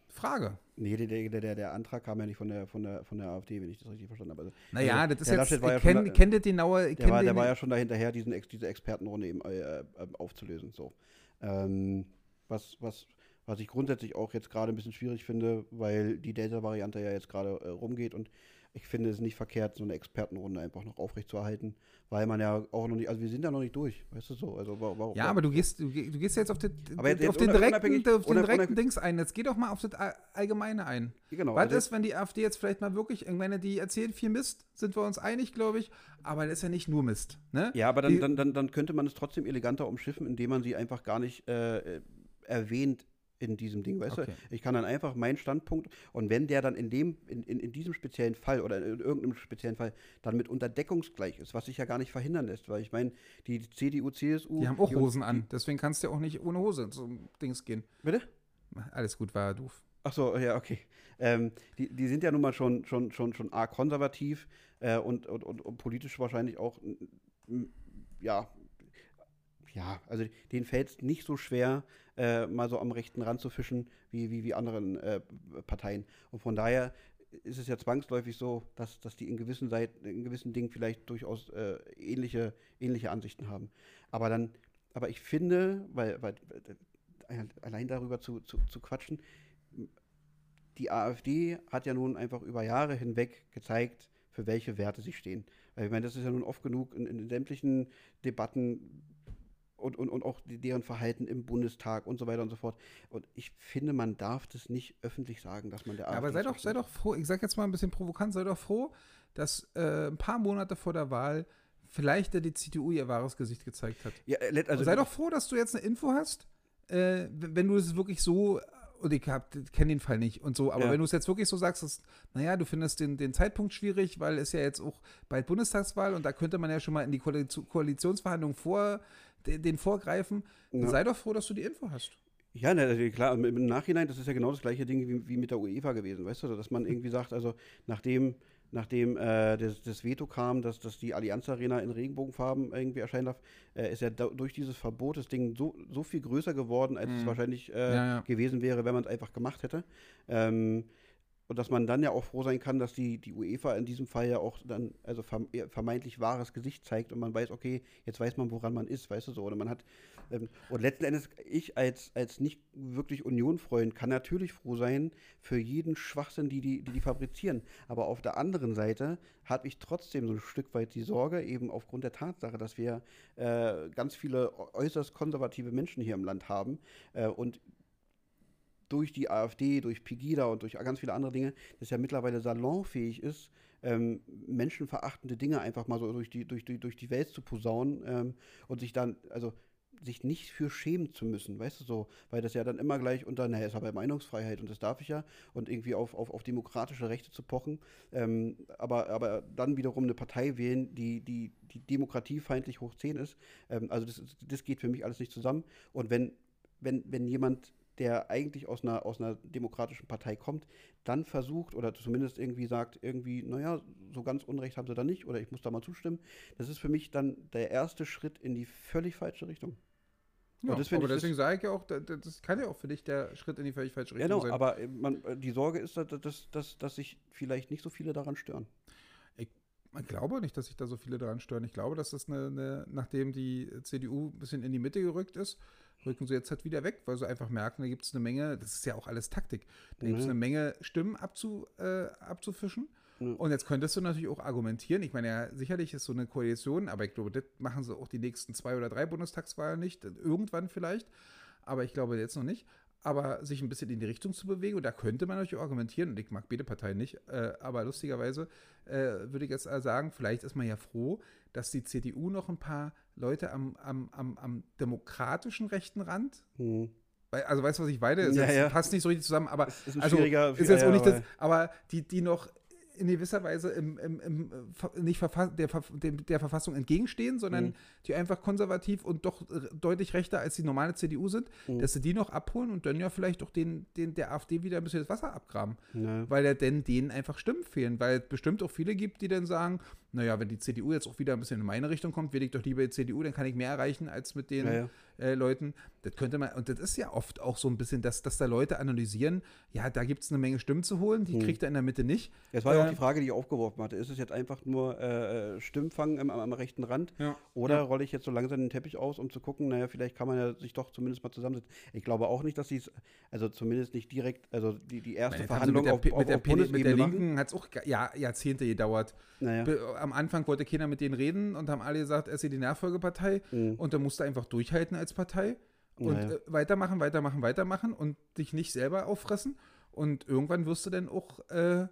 Frage. Nee, der, der, der, Antrag kam ja nicht von der, von, der, von der AfD, wenn ich das richtig verstanden habe. Also, Naja, also, das ist jetzt, war ja ich schon kenn das genaue, ich Der kenn war, der den- war ja schon dahinterher, diesen, diese Expertenrunde eben äh, äh, aufzulösen. So. Ähm, was, was, was ich grundsätzlich auch jetzt gerade ein bisschen schwierig finde, weil die Delta-Variante ja jetzt gerade äh, rumgeht und ich finde es nicht verkehrt, so eine Expertenrunde einfach noch aufrechtzuerhalten, weil man ja auch noch nicht, also wir sind ja noch nicht durch, weißt du so. Also, wa- wa- Ja, aber du gehst, du, geh- du gehst jetzt auf, das, Aber jetzt- auf den direkten, auf den direkten Dings ein. Jetzt geh doch mal auf das All- Allgemeine ein. genau, Was also ist, wenn die AfD jetzt vielleicht mal wirklich, ich meine, die erzählen viel Mist, sind wir uns einig, glaube ich, aber das ist ja nicht nur Mist. Ne? Ja, aber dann, Die- dann, dann, dann könnte man es trotzdem eleganter umschiffen, indem man sie einfach gar nicht äh, äh, erwähnt in diesem Ding, weißt Okay. du? Ich kann dann einfach meinen Standpunkt und wenn der dann in dem, in, in, in diesem speziellen Fall oder in irgendeinem speziellen Fall dann mit unterdeckungsgleich ist, was sich ja gar nicht verhindern lässt, weil ich meine, die CDU, CSU. Die haben auch die- Hosen an, deswegen kannst du ja auch nicht ohne Hose zum Dings gehen. Bitte? Alles gut, war doof. Ach so, ja, okay. Ähm, die, die sind ja nun mal schon, schon, schon, schon arg konservativ äh, und, und, und, und politisch wahrscheinlich auch, ja, ja, also denen fällt es nicht so schwer, äh, mal so am rechten Rand zu fischen, wie, wie, wie anderen äh, Parteien. Und von daher ist es ja zwangsläufig so, dass, dass die in gewissen Seiten, in gewissen Dingen vielleicht durchaus äh, ähnliche, ähnliche Ansichten haben. Aber dann, aber ich finde, weil, weil äh, allein darüber zu, zu, zu quatschen, die AfD hat ja nun einfach über Jahre hinweg gezeigt, für welche Werte sie stehen. Weil ich meine, das ist ja nun oft genug in, in sämtlichen Debatten und, und, und auch deren Verhalten im Bundestag und so weiter und so fort. Und ich finde, man darf das nicht öffentlich sagen, dass man der Ja, aber sei doch, sei doch froh, ich sag jetzt mal ein bisschen provokant, sei doch froh, dass äh, ein paar Monate vor der Wahl vielleicht die CDU ihr wahres Gesicht gezeigt hat. Ja, äh, Also sei doch froh, dass du jetzt eine Info hast, äh, wenn du es wirklich so, und ich kenne den Fall nicht und so, aber Ja. wenn du es jetzt wirklich so sagst, dass, naja, du findest den, den Zeitpunkt schwierig, weil es ja jetzt auch bald Bundestagswahl und da könnte man ja schon mal in die Koalition- Koalitionsverhandlungen vor, den, den vorgreifen, Ja. sei doch froh, dass du die Info hast. Ja, also klar, im im Nachhinein, das ist ja genau das gleiche Ding wie, wie mit der UEFA gewesen, weißt du, dass man irgendwie sagt, also nachdem, nachdem äh, das, das Veto kam, dass, dass die Allianz Arena in Regenbogenfarben irgendwie erscheinen darf, äh, ist ja da, durch dieses Verbot das Ding so, so viel größer geworden, als es Mhm. wahrscheinlich äh, Ja, ja. gewesen wäre, wenn man es einfach gemacht hätte. Ähm, und dass man dann ja auch froh sein kann, dass die, die UEFA in diesem Fall ja auch dann, also vermeintlich wahres Gesicht zeigt und man weiß, okay, jetzt weiß man, woran man ist, weißt du so. Oder man hat, ähm, und letzten Endes, ich als, als nicht wirklich Union-Freund kann natürlich froh sein für jeden Schwachsinn, die die, die die fabrizieren. Aber auf der anderen Seite habe ich trotzdem so ein Stück weit die Sorge, eben aufgrund der Tatsache, dass wir äh, ganz viele äußerst konservative Menschen hier im Land haben äh, und durch die AfD, durch Pegida und durch ganz viele andere Dinge, das ja mittlerweile salonfähig ist, ähm, menschenverachtende Dinge einfach mal so durch die, durch die, durch die Welt zu posaunen ähm, und sich dann, also sich nicht für schämen zu müssen, weißt du so, weil das ja dann immer gleich unter, naja, ist aber Meinungsfreiheit und das darf ich ja und irgendwie auf, auf, auf demokratische Rechte zu pochen, ähm, aber, aber dann wiederum eine Partei wählen, die, die, die demokratiefeindlich hoch 10 ist, ähm, also das, das geht für mich alles nicht zusammen und wenn, wenn, wenn jemand der eigentlich aus einer, aus einer demokratischen Partei kommt, dann versucht oder zumindest irgendwie sagt, irgendwie, naja, so ganz Unrecht haben sie da nicht oder ich muss da mal zustimmen. Das ist für mich dann der erste Schritt in die völlig falsche Richtung. Ja, aber deswegen sage ich ja auch, da- da- das kann ja auch für dich der Schritt in die völlig falsche Richtung genau, sein. aber äh, man, äh, die Sorge ist, dass, dass, dass, dass sich vielleicht nicht so viele daran stören. Ich glaube nicht, dass sich da so viele daran stören. Ich glaube, dass das eine, eine, nachdem die CDU ein bisschen in die Mitte gerückt ist, rücken sie jetzt halt wieder weg, weil sie einfach merken, da gibt es eine Menge, das ist ja auch alles Taktik, da gibt es Mhm. eine Menge Stimmen abzu, äh, abzufischen. Ja. Und jetzt könntest du natürlich auch argumentieren. Ich meine, ja, sicherlich ist so eine Koalition, aber ich glaube, das machen sie auch die nächsten zwei oder drei Bundestagswahlen nicht. Irgendwann vielleicht, aber ich glaube jetzt noch nicht. Aber sich ein bisschen in die Richtung zu bewegen, und da könnte man natürlich argumentieren, und ich mag beide Parteien nicht, äh, aber lustigerweise äh, würde ich jetzt äh, sagen, vielleicht ist man ja froh, dass die CDU noch ein paar Leute am, am, am, am demokratischen rechten Rand, Hm. also weißt du, was ich meine? Es Ja, ja. passt nicht so richtig zusammen, aber ist ein also, ist jetzt ja, auch nicht das, aber die, die noch in gewisser Weise im, im, im, äh, nicht Verfa der, der Verfassung entgegenstehen, sondern Mhm. die einfach konservativ und doch deutlich rechter als die normale CDU sind, Mhm. dass sie die noch abholen und dann ja vielleicht auch den, den der AfD wieder ein bisschen das Wasser abgraben. Ja. Weil ja denn denen einfach Stimmen fehlen, weil es bestimmt auch viele gibt, die dann sagen, naja, wenn die CDU jetzt auch wieder ein bisschen in meine Richtung kommt, wähle ich doch lieber die CDU, dann kann ich mehr erreichen als mit den Ja, ja. Äh, Leuten. Das könnte man, und das ist ja oft auch so ein bisschen, dass, dass da Leute analysieren, ja, da gibt es eine Menge Stimmen zu holen, die Hm. kriegt er in der Mitte nicht. Das war ja auch Äh, die Frage, die ich aufgeworfen hatte. Ist es jetzt einfach nur äh, äh, Stimmfang am, am rechten Rand? Ja. Oder Ja. rolle ich jetzt so langsam den Teppich aus, um zu gucken, naja, vielleicht kann man ja sich doch zumindest mal zusammensetzen. Ich glaube auch nicht, dass sie es, also zumindest nicht direkt, also die, die erste sie Verhandlung mit der, auf, mit der, auf PD, mit der. Linken hat es auch ja, Jahrzehnte gedauert. Naja. Am Anfang wollte keiner mit denen reden und haben alle gesagt, er ist die Nachfolgepartei Mhm. und da musst du einfach durchhalten als Partei und Naja. äh, weitermachen, weitermachen, weitermachen und dich nicht selber auffressen. Und irgendwann wirst du dann auch, äh,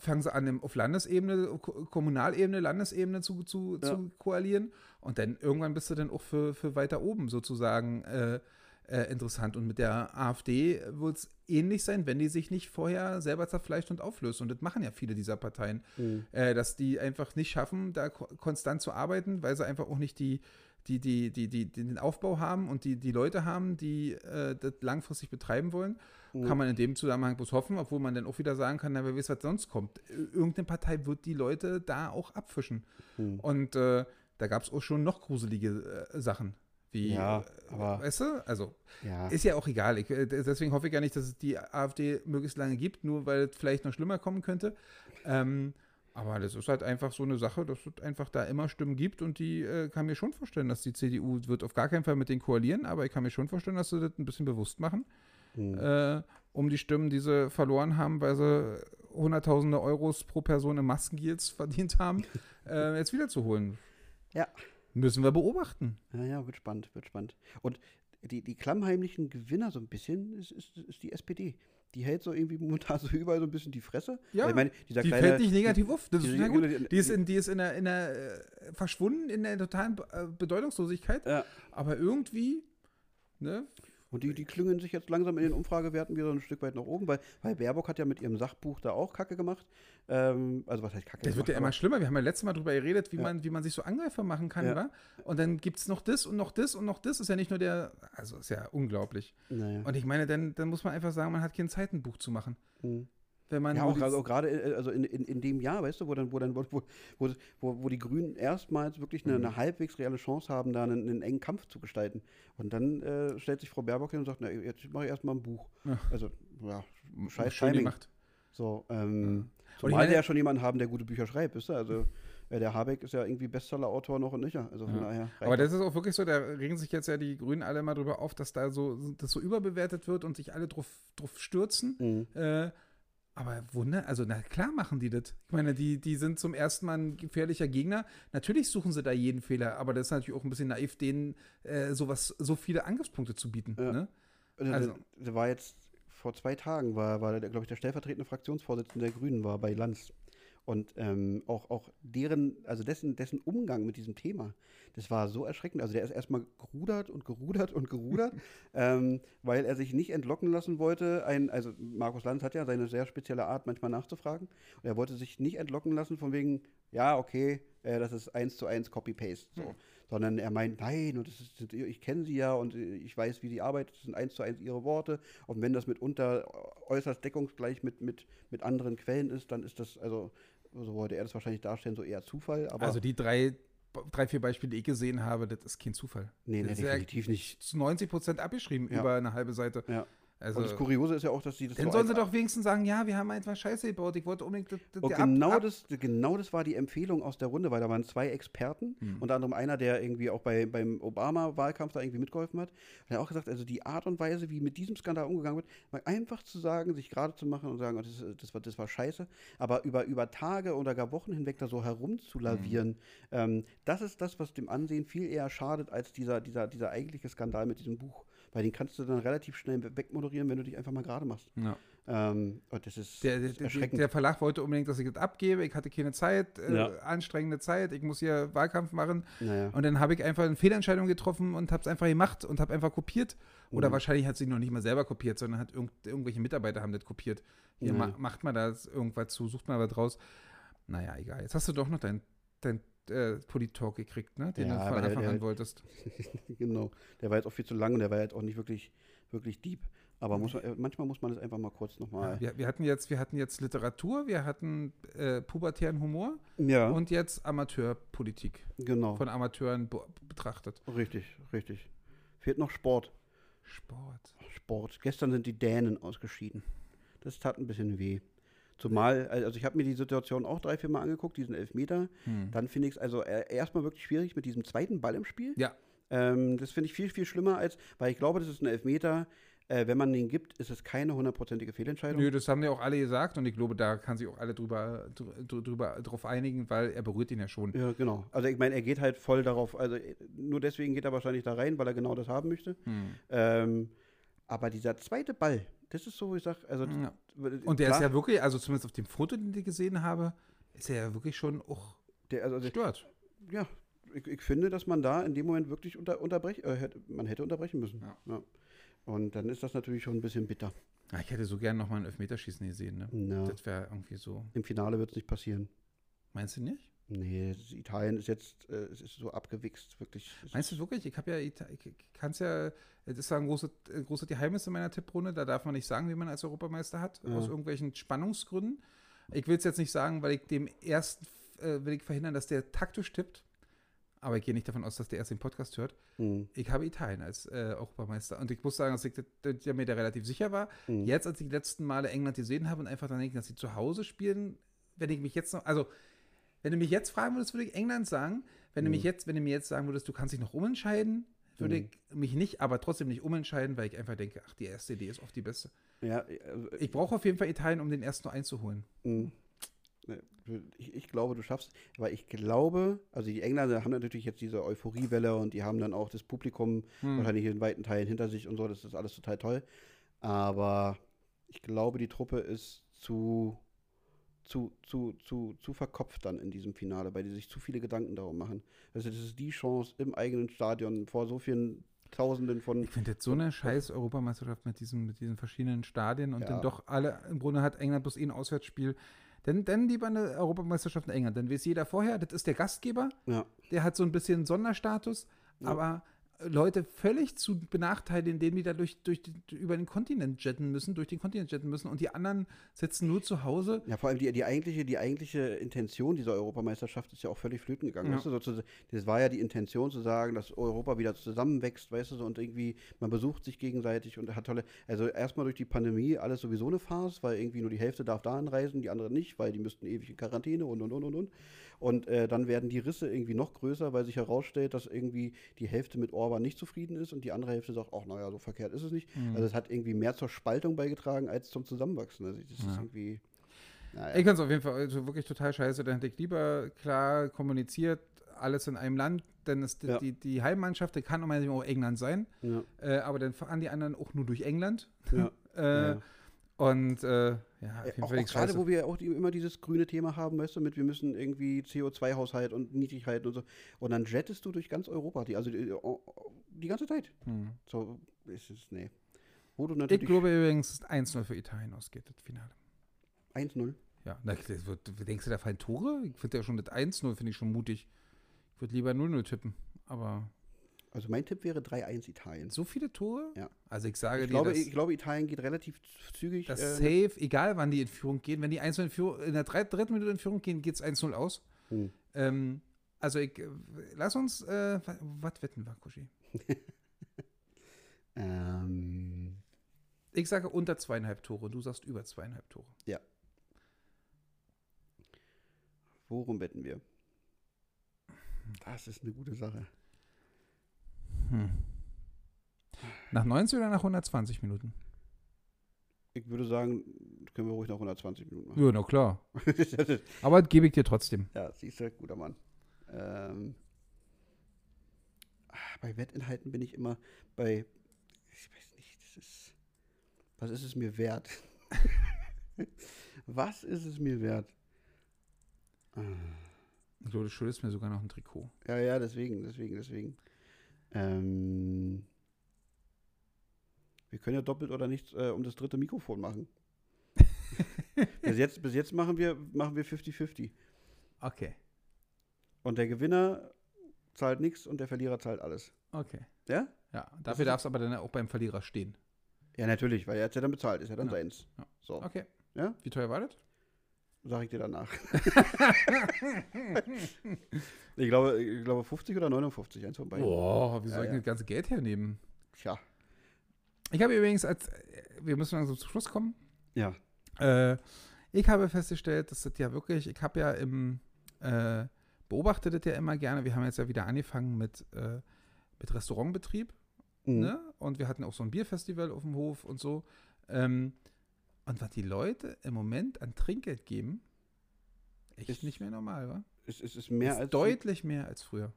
fangen sie an, auf Landesebene, Ko- Kommunalebene, Landesebene zu, zu, Ja. zu koalieren. Und dann irgendwann bist du dann auch für, für weiter oben sozusagen äh, äh, interessant. Und mit der AfD wird es ähnlich sein, wenn die sich nicht vorher selber zerfleischt und auflöst. Und das machen ja viele dieser Parteien, Mhm. äh, dass die einfach nicht schaffen, da ko konstant zu arbeiten, weil sie einfach auch nicht die, die, die, die, die, den Aufbau haben und die, die Leute haben, die äh, das langfristig betreiben wollen. Mhm. Kann man in dem Zusammenhang bloß hoffen, obwohl man dann auch wieder sagen kann, na, wer weiß, was sonst kommt. Ir- Irgendeine Partei wird die Leute da auch abfischen. Mhm. Und äh, da gab es auch schon noch gruselige äh, Sachen. Wie, Ja, äh, aber- weißt du, also Ja. ist ja auch egal. Ich, äh, deswegen hoffe ich gar nicht, dass es die AfD möglichst lange gibt, nur weil es vielleicht noch schlimmer kommen könnte. Ähm, aber das ist halt einfach so eine Sache, dass es einfach da immer Stimmen gibt und die äh, kann mir schon vorstellen, dass die CDU wird auf gar keinen Fall mit denen koalieren, aber ich kann mir schon vorstellen, dass sie das ein bisschen bewusst machen. Mhm. Äh, um die Stimmen, die sie verloren haben, weil sie hunderttausende Euros pro Person in Maskendeals verdient haben, äh, jetzt wiederzuholen. Ja. Müssen wir beobachten. Ja, ja, wird spannend, wird spannend. Und die, die klammheimlichen Gewinner so ein bisschen ist, ist, ist die SPD. Die hält so irgendwie momentan so überall so ein bisschen die Fresse. Ja, ich meine, Die kleine, fällt nicht negativ auf. Das ist die- gut. die- ist, in, die ist in der, in der äh, verschwunden, in der totalen äh, Bedeutungslosigkeit. Ja. Aber irgendwie, ne? Und die, die klüngeln sich jetzt langsam in den Umfragewerten wieder ein Stück weit nach oben, weil, weil Baerbock hat ja mit ihrem Sachbuch da auch Kacke gemacht. Ähm, also was heißt Kacke Das wird ja immer schlimmer. Wir haben ja letztes Mal drüber geredet, wie, Ja. man, wie man sich so Angreifer machen kann, Ja. wa? Und dann gibt es noch das und noch das und noch das. Ist ja nicht nur der, also ist ja unglaublich. Naja. Und ich meine, dann, dann muss man einfach sagen, man hat kein Zeit, ein Buch zu machen. Hm. Wenn man Ja, auch, also auch gerade äh, also in, in, in dem Jahr, weißt du, wo dann, wo dann, wo, wo, wo, wo die Grünen erstmals wirklich eine, Mhm. eine halbwegs reelle Chance haben, da einen, einen engen Kampf zu gestalten. Und dann äh, stellt sich Frau Baerbock hin und sagt, na, jetzt mache ich erstmal ein Buch. Ja. Also, ja, scheiß schön Timing. gemacht. So, ähm, ich zumal meine- der ja schon jemanden haben, der gute Bücher schreibt, wisst ihr? Also, äh, der Habeck ist ja irgendwie Bestseller-Autor noch und nücher. Also von Ja. daher. Aber das ist auch wirklich so, da regen sich jetzt ja die Grünen alle mal drüber auf, dass da so, das so überbewertet wird und sich alle drauf, drauf stürzen. Mhm. Äh, aber Wunder, also na klar machen die das. Ich meine, die, die sind zum ersten Mal ein gefährlicher Gegner. Natürlich suchen sie da jeden Fehler, aber das ist natürlich auch ein bisschen naiv, denen äh, sowas, so viele Angriffspunkte zu bieten. Ja. Ne? Also, Also- der war jetzt vor zwei Tagen, war, war glaube ich, der stellvertretende Fraktionsvorsitzende der Grünen war bei Lanz. Und ähm, auch, auch deren, also dessen, dessen Umgang mit diesem Thema, das war so erschreckend. Also der ist erstmal gerudert und gerudert und gerudert, ähm, weil er sich nicht entlocken lassen wollte. Ein, also Markus Lanz hat ja seine sehr spezielle Art, manchmal nachzufragen. Und er wollte sich nicht entlocken lassen von wegen, ja, okay, äh, das ist eins zu eins Copy-Paste. So. Sondern er meint, nein, und das ist, ich kenne sie ja und äh, ich weiß, wie sie arbeitet, das sind eins zu eins ihre Worte. Und wenn das mitunter äußerst deckungsgleich mit, mit, mit anderen Quellen ist, dann ist das, also so wollte er das wahrscheinlich darstellen, so eher Zufall. Aber Also die drei, drei, vier Beispiele, die ich gesehen habe, das ist kein Zufall. nee, nee, ja definitiv nicht. zu 90 Prozent abgeschrieben Ja. über eine halbe Seite. Ja. Also, und das Kuriose ist ja auch, dass sie das dann so sollen sie doch wenigstens sagen, ja, wir haben einfach Scheiße gebaut. Ich wollte unbedingt Und genau, ab- das, genau das war die Empfehlung aus der Runde, weil da waren zwei Experten, Hm. unter anderem einer, der irgendwie auch bei, beim Obama-Wahlkampf da irgendwie mitgeholfen hat. Hat auch gesagt, also die Art und Weise, wie mit diesem Skandal umgegangen wird, einfach zu sagen, sich gerade zu machen und sagen, oh, das, das, war, das war scheiße, aber über, über Tage oder gar Wochen hinweg da so herumzulavieren, ähm, das ist das, was dem Ansehen viel eher schadet als dieser, dieser, dieser eigentliche Skandal mit diesem Buch. Weil den kannst du dann relativ schnell wegmoderieren, wenn du dich einfach mal gerade machst. Ja. Ähm, und das ist, Der, der, erschreckend. der Verlag wollte unbedingt, dass ich das abgebe. Ich hatte keine Zeit, äh, Ja. anstrengende Zeit. Ich muss hier Wahlkampf machen. naja. Und dann habe ich einfach eine Fehlentscheidung getroffen und habe es einfach gemacht und habe einfach kopiert. Oder Mhm. wahrscheinlich hat sie noch nicht mal selber kopiert, sondern hat irgend, irgendwelche Mitarbeiter haben das kopiert. Hier Nee. ma, macht mal da irgendwas zu, sucht mal was raus. Naja, egal. Jetzt hast du doch noch dein, dein äh, Polit-Talk gekriegt, ne? den Ja, du von Anfang der- an wolltest. genau. Der war jetzt auch viel zu lang und der war jetzt auch nicht wirklich, wirklich deep. Aber muss man, äh, manchmal muss man das einfach mal kurz nochmal. Wir, wir, hatten jetzt, wir hatten jetzt Literatur, wir hatten äh, pubertären Humor Ja, und jetzt Amateurpolitik. genau. Von Amateuren be betrachtet. Richtig, richtig. Fehlt noch Sport. Sport. Sport. Gestern sind die Dänen ausgeschieden. Das tat ein bisschen weh. Zumal, also ich habe mir die Situation auch drei, vier Mal angeguckt, diesen Elfmeter. Hm. Dann finde ich es also äh, erstmal wirklich schwierig mit diesem zweiten Ball im Spiel. Ja. Ähm, das finde ich viel, viel schlimmer als, weil ich glaube, das ist ein Elfmeter. Äh, wenn man den gibt, ist es keine hundertprozentige Fehlentscheidung. Nö, das haben ja auch alle gesagt und ich glaube, da kann sich auch alle drüber, drü- drüber drauf einigen, weil er berührt ihn ja schon. Ja, genau. Also ich meine, er geht halt voll darauf, also äh, nur deswegen geht er wahrscheinlich da rein, weil er genau das haben möchte. Hm. Ähm, aber dieser zweite Ball, das ist so, ich sag, also Ja. Und der klar, ist ja wirklich, also zumindest auf dem Foto, den ich gesehen habe, ist er ja wirklich schon auch der, also, stört. ja, ich, ich finde, dass man da in dem Moment wirklich unter, unterbrech, äh, man hätte unterbrechen müssen. Ja. Und dann ist das natürlich schon ein bisschen bitter. Ja, ich hätte so gern nochmal ein Elfmeterschießen gesehen, ne? Ja. Das wäre irgendwie so. Im Finale wird es nicht passieren. Meinst du nicht? Nee, Italien ist jetzt, äh, es ist so abgewichst, wirklich. Meinst du wirklich? Ich habe ja, Ita- ich kann es ja, das ist ja ein großes, großes Geheimnis in meiner Tipprunde. Da darf man nicht sagen, wie man als Europameister hat, Ja. aus irgendwelchen Spannungsgründen. Ich will es jetzt nicht sagen, weil ich dem ersten, äh, will ich verhindern, dass der taktisch tippt. Aber ich gehe nicht davon aus, dass der erst den Podcast hört. Hm, Ich habe Italien als äh, Europameister. Und ich muss sagen, dass ich das- ja mir da relativ sicher war. hm. Jetzt, als ich die letzten Male England gesehen habe und einfach dann denke, dass sie zu Hause spielen, wenn ich mich jetzt noch, also wenn du mich jetzt fragen würdest, würde ich England sagen. Wenn du Mhm. mich jetzt, wenn du mir jetzt sagen würdest, du kannst dich noch umentscheiden, würde Mhm. ich mich nicht, aber trotzdem nicht umentscheiden, weil ich einfach denke, ach, die erste Idee ist oft die beste. Ja, also, Ich brauche auf jeden Fall Italien, um den ersten nur einzuholen. Mhm. Ne, Ich, ich glaube, du schaffst, aber ich glaube, also die Engländer haben natürlich jetzt diese Euphoriewelle und die haben dann auch das Publikum Hm. wahrscheinlich in weiten Teilen hinter sich und so, das ist alles total toll. Aber ich glaube, die Truppe ist zu, zu, zu, zu, zu verkopft dann in diesem Finale, weil die sich zu viele Gedanken darum machen. Also das ist die Chance im eigenen Stadion vor so vielen Tausenden von Ich finde jetzt so eine scheiß Europameisterschaft mit diesen, mit diesen verschiedenen Stadien und Ja. dann doch alle, im Grunde hat England bloß ein Auswärtsspiel. Dann, dann lieber eine Europameisterschaft in England. Dann weiß jeder vorher, das ist der Gastgeber, ja, der hat so ein bisschen Sonderstatus, Ja. aber Leute völlig zu benachteiligen, indem die da durch, durch, die- über den Kontinent jetten müssen, durch den Kontinent jetten müssen und die anderen sitzen nur zu Hause. Ja, vor allem die, die, eigentliche, die eigentliche Intention dieser Europameisterschaft ist ja auch völlig flöten gegangen. Ja. Weißt du, so das war ja die Intention zu sagen, dass Europa wieder zusammenwächst, weißt du, so, und irgendwie, man besucht sich gegenseitig und hat tolle, also erstmal durch die Pandemie alles sowieso eine Farce, weil irgendwie nur die Hälfte darf da anreisen, die andere nicht, weil die müssten ewig in Quarantäne und und und und und. Und äh, dann werden die Risse irgendwie noch größer, weil sich herausstellt, dass irgendwie die Hälfte mit Orban nicht zufrieden ist und die andere Hälfte sagt, ach naja, so verkehrt ist es nicht. Mhm. Also es hat irgendwie mehr zur Spaltung beigetragen als zum Zusammenwachsen. Also das ist Ja. irgendwie. Naja. Ich kann es auf jeden Fall also wirklich total scheiße. Dann hätte ich lieber klar kommuniziert, alles in einem Land, denn es, Ja. die, die Heimmannschaft, die kann auch England sein, Ja, äh, aber dann fahren die anderen auch nur durch England. ja. Äh, ja. Und äh, ja, auf Äh, jeden Fall gerade, wo wir auch die, immer dieses grüne Thema haben, weißt du, mit wir müssen irgendwie CO2-Haushalt und niedrig halten und so. Und dann jettest du durch ganz Europa, die, also die, die ganze Zeit. Hm. So ist es, nee. Ich glaube übrigens, dass 1-0 für Italien ausgeht, das Finale. 1-0. Ja, na, wird, denkst du, da fallen Tore? Ich finde ja schon das 1-0, finde ich schon mutig. Ich würde lieber 0-0 tippen, aber Also mein Tipp wäre 3-1 Italien. so viele Tore? Ja. Also ich sage Ich dir, glaube, ich glaube, Italien geht relativ zügig. dass äh, safe, egal wann die in Führung gehen, wenn die 1 in, Führung, in der dritten Minute in Führung gehen, geht es 1-0 aus. Hm. Ähm, also ich, äh, lass uns, äh, wa- was wetten wir, Kuschi? ähm, Ich sage unter zweieinhalb Tore und du sagst über zweieinhalb Tore. worum wetten wir? Das ist eine gute Sache. Hm. Nach 90 oder nach 120 Minuten? Ich würde sagen, können wir ruhig noch 120 Minuten machen. Ja, na klar. Aber das gebe ich dir trotzdem. Ja, siehst du, guter Mann. Ähm, ah, bei Wettinhalten bin ich immer bei, ich weiß nicht, das ist, was ist es mir wert? was ist es mir wert? Ah, Ich glaube, du schuldest mir sogar noch ein Trikot. Ja, ja, deswegen, deswegen, deswegen. Ähm, wir können ja doppelt oder nichts äh, um das dritte Mikrofon machen. bis, jetzt, bis jetzt machen wir machen wir 50-50. Okay. Und der Gewinner zahlt nichts und der Verlierer zahlt alles. Okay. Ja? Ja, dafür darfst du aber dann auch beim Verlierer stehen. Ja, natürlich, weil er hat ja dann bezahlt, ist ja dann Ja. seins. Ja. So, Okay. Ja? Wie teuer war das? Sag ich dir danach. ich, glaube, ich glaube 50 oder 59, eins von beiden. Boah, wie soll Ja, ich ja. das ganze Geld hernehmen? Tja, Ich habe übrigens, als äh, wir müssen langsam zum Schluss kommen. ja. Äh, ich habe festgestellt, dass das ja wirklich, ich habe ja im, äh, beobachte das ja immer gerne. Wir haben jetzt ja wieder angefangen mit, äh, mit Restaurantbetrieb. Mhm. Ne? Und wir hatten auch so ein Bierfestival auf dem Hof und so. Ähm, und was die Leute im Moment an Trinkgeld geben, echt Ist- nicht mehr normal, wa? Es, es ist mehr Ist als. deutlich mehr als früher.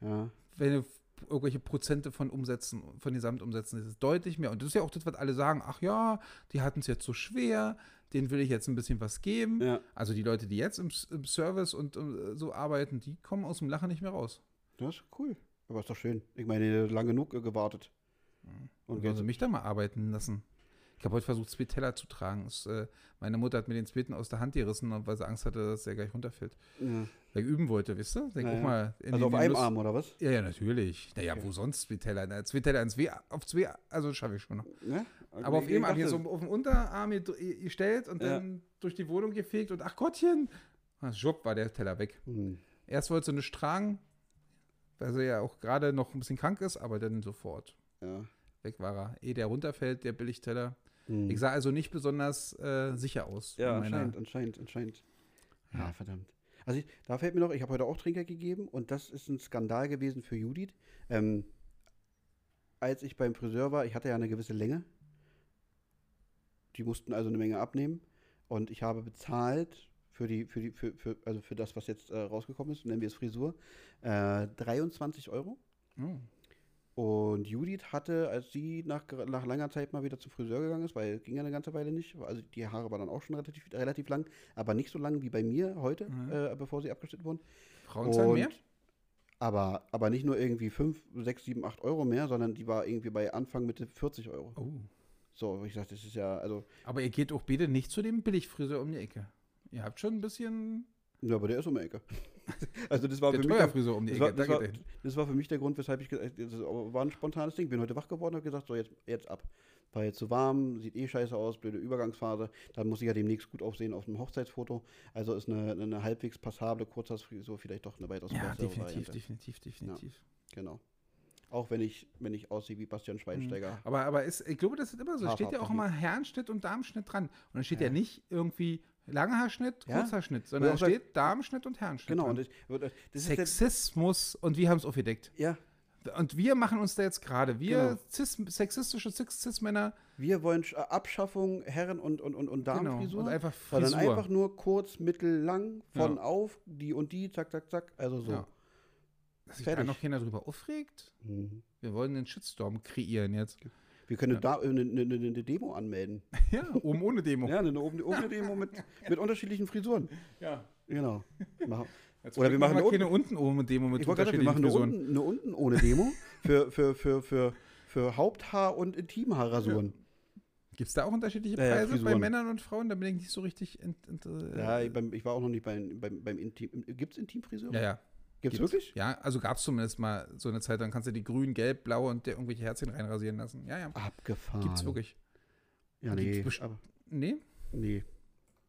Ja. Wenn du irgendwelche Prozente von Umsätzen, von Gesamtumsätzen, ist es deutlich mehr. Und das ist ja auch das, was alle sagen, ach ja, die hatten es jetzt so schwer, denen will ich jetzt ein bisschen was geben. ja. Also die Leute, die jetzt im, im Service und äh, so arbeiten, die kommen aus dem Lachen nicht mehr raus. Das ist cool. Aber ist doch schön. Ich meine, lang genug gewartet. Und Und wollen sie mich da mal arbeiten lassen. Ich habe heute versucht, zwei Teller zu tragen. Es, äh, meine Mutter hat mir den zweiten aus der Hand gerissen, weil sie Angst hatte, dass der gleich runterfällt. ja. Weil ich üben wollte, wisst ihr? Denk Ja, mal. in Also auf einem Lust- Arm, oder was? Ja, ja, natürlich. Naja, Okay. wo sonst zwei Teller? Na, zwei Teller ins w, auf zwei, also schaffe ich schon noch. Ja? Aber auf jeden Fall hier so auf dem Unterarm gestellt und Ja. dann durch die Wohnung gefegt und ach Gottchen, ah, schwupp war der Teller weg. Hm. Erst wollte sie nicht tragen, weil sie ja auch gerade noch ein bisschen krank ist, aber dann sofort Ja. weg war er. Ehe der runterfällt, der Billigteller. Hm. Ich sah also nicht besonders äh, sicher aus. Ja, anscheinend, anscheinend, anscheinend. Ja, verdammt. Also ich, da fällt mir noch, ich habe heute auch Trinker gegeben und das ist ein Skandal gewesen für Judith. Ähm, als ich beim Friseur war, ich hatte ja eine gewisse Länge. Die mussten also eine Menge abnehmen. Und ich habe bezahlt für die, für die, für, für, also für das, was jetzt äh, rausgekommen ist, nennen wir es Frisur, äh, 23 Euro. Oh. Und Judith hatte, als sie nach, nach langer Zeit mal wieder zum Friseur gegangen ist, weil ging ja eine ganze Weile nicht, also die Haare waren dann auch schon relativ, relativ lang, aber nicht so lang wie bei mir heute, Mhm. äh, bevor sie abgeschnitten wurden. Frauen zahlen mehr? Aber, aber nicht nur irgendwie 5, 6, 7, 8 Euro mehr, sondern die war irgendwie bei Anfang Mitte 40 Euro. Oh. So, ich sagte, das ist ja, also, Aber ihr geht auch bitte nicht zu dem Billigfriseur um die Ecke. Ihr habt schon ein bisschen ja, aber der ist um die Ecke. also das war der für mich der, Friseur um die das Ecke. war, das, da war, das war für mich der Grund, weshalb ich, das war ein spontanes Ding. Bin heute wach geworden und habe gesagt, so jetzt, jetzt ab. War jetzt zu warm, sieht eh scheiße aus, blöde Übergangsphase. Dann muss ich ja demnächst gut aussehen auf dem Hochzeitsfoto. Also ist eine, eine halbwegs passable Kurzhaarfrisur vielleicht doch eine weitaus Ja, bessere definitiv, Variante. definitiv, definitiv. Genau. Auch wenn ich, wenn ich aussehe wie Bastian Schweinsteiger. Aber, aber ist, ich glaube, das ist immer so. Es steht ja auch immer Herrenschnitt und Darmschnitt dran. Und dann steht ja, Ja. nicht irgendwie Langhaarschnitt, Ja. Kurzhaarschnitt, sondern da steht Darmschnitt und Herrenschnitt. Genau, und der, Sexismus und wir haben es aufgedeckt. ja, Und wir machen uns da jetzt gerade, wir Genau. cis, sexistische Cis- Cis-Männer, wir wollen Sch- Abschaffung Herren- und, und, und, und genau, Damenfrisur. und einfach sondern Frisur. einfach nur kurz, mittel, lang, von Ja. auf, die und die, zack, zack, zack. Also so. Ja. Dass sich da noch keiner drüber aufregt. Mhm. Wir wollen einen Shitstorm kreieren jetzt. Wir können da eine, eine, eine, Demo anmelden. Ja, oben ohne Demo. Ja, eine, eine, eine Demo mit, mit unterschiedlichen Frisuren. Ja. Genau. Jetzt Oder wir machen eine unten ohne Demo mit Ich gerade sagen, wir machen unterschiedlichen eine Frisuren. unten, eine unten ohne Demo für, für, für, für, für Haupthaar- und Intimhaarrasuren. Gibt es da auch unterschiedliche Ja, ja, Preise bei Frisuren. Männern und Frauen? Da bin ich nicht so richtig. Ja, äh, ich, beim, ich war auch noch nicht beim, beim, beim Intim. Gibt es Intimfriseur? ja, ja. Gibt's Gibt's. wirklich? Ja, also gab es zumindest mal so eine Zeit, dann kannst du die grün, gelb, blau und dir irgendwelche Herzchen reinrasieren lassen. Ja, ja. Abgefahren. Gibt's wirklich. Ja, nee. Aber, Nee? nee.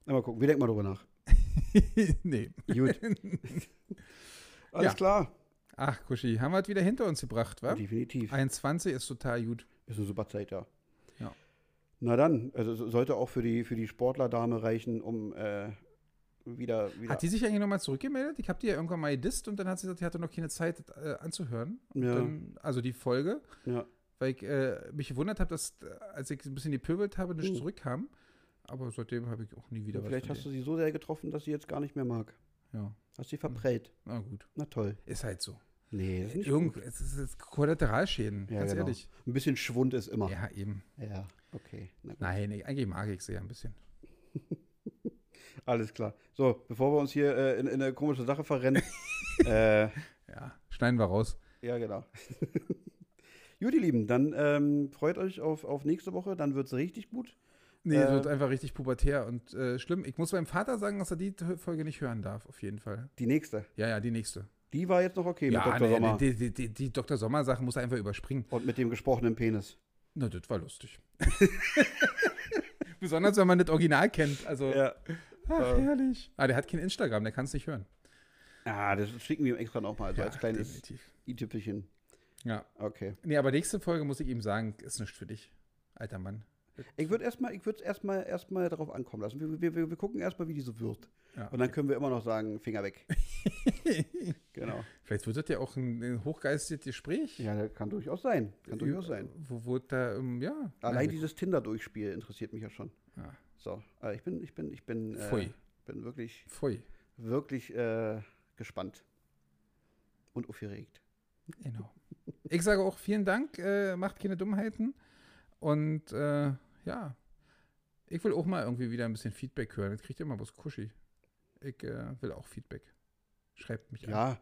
Mal gucken. Wir denken mal drüber nach. nee. Gut. Alles Ja. klar. Ach, Kuschi, haben wir es wieder hinter uns gebracht, wa? Definitiv. 21 ist total gut. Ist eine super Zeit, ja. Ja. Na dann, also so- sollte auch für die, für die Sportlerdame reichen, um äh, wieder, wieder. Hat die sich eigentlich nochmal zurückgemeldet? Ich habe die ja irgendwann mal gedisst und dann hat sie gesagt, die hatte noch keine Zeit äh, anzuhören. Und Ja. Dann, also die Folge, ja. weil ich äh, mich gewundert habe, dass, äh, als ich ein bisschen gepöbelt habe, nicht Hm. zurückkam. Aber seitdem habe ich auch nie wieder Vielleicht was hast von du sie so sehr getroffen, dass sie jetzt gar nicht mehr mag. Ja, Hast sie verprellt. na gut. Na toll. Ist halt so. Nee, das ist nicht Irgend, es ist jetzt Kollateralschäden, Ja, ganz genau. ehrlich. Ein bisschen Schwund ist immer. Ja, eben. Ja, okay. Nein, nee, eigentlich mag ich sie ja ein bisschen. Alles klar. So, bevor wir uns hier äh, in, in eine komische Sache verrennen. äh, Ja, schneiden wir raus. ja, genau. gut, ihr Lieben, dann ähm, freut euch auf, auf nächste Woche. Dann wird es richtig gut. Nee, es Äh, wird einfach richtig pubertär und äh, schlimm. Ich muss meinem Vater sagen, dass er die Folge nicht hören darf, auf jeden Fall. Die nächste. Ja, ja, die nächste. Die war jetzt noch okay ja, mit Dr. nee, Sommer. Die, die, die, die Dr. Sommer-Sache muss er einfach überspringen. Und mit dem gesprochenen Penis. Na, das war lustig. Besonders, wenn man das Original kennt. Also, Ja. Ach, äh. herrlich. Ah, der hat kein Instagram, der kann es nicht hören. Ah, das schicken wir ihm extra nochmal, also ja, als kleines definitiv. i-Tüppelchen. Ja. Okay. Nee, aber nächste Folge muss ich ihm sagen, ist nichts für dich, alter Mann. Ich würde erstmal, ich würde es erstmal erstmal darauf ankommen lassen. Wir, wir, wir, wir gucken erstmal, wie die so wird. Ja, Und dann können wir immer noch sagen, Finger weg. genau. Vielleicht wird das ja auch ein, ein hochgeistiges Gespräch. Ja, das kann durchaus sein. Kann durchaus sein. Wo, wo da, ähm, ja. Allein ja, dieses Tinder-Durchspiel interessiert mich ja schon. Ja. So, aber ich bin, ich bin, ich bin, äh, bin wirklich, Pfui. wirklich äh, gespannt und aufgeregt. Genau. Ich sage auch vielen Dank, äh, macht keine Dummheiten. Und äh, ja, ich will auch mal irgendwie wieder ein bisschen Feedback hören. Jetzt kriegt ihr immer was Kuschi. Ich äh, will auch Feedback. Schreibt mich an. Ja,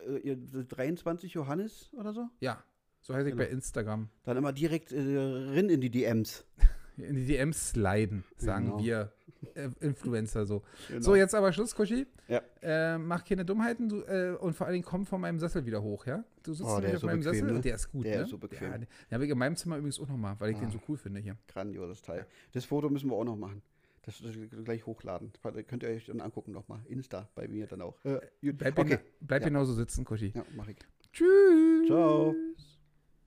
äh, ihr 23 Johannes oder so? Ja, so heiße ich Genau. bei Instagram. Dann immer direkt äh, rin in die DMs. In die DMs sliden, sagen Genau. wir äh, Influencer so. Genau. So, jetzt aber Schluss, Kuschi. Ja. Äh, mach keine Dummheiten du, äh, und vor allen Dingen komm von meinem Sessel wieder hoch, ja? Du sitzt Oh, der nämlich ist auf so meinem bequem, Sessel ne? und der ist gut, Der ne? ist so bequem. Ja, den den habe ich in meinem Zimmer übrigens auch nochmal, weil ich den Ah. so cool finde hier. Grandioses Teil. Das Foto müssen wir auch noch machen. Das, das gleich hochladen. Könnt ihr euch dann angucken nochmal. Insta bei mir dann auch. Äh, gut. Bleib, okay. bleib Ja. genauso sitzen, Kuschi. Ja, mach ich. Tschüss. Ciao.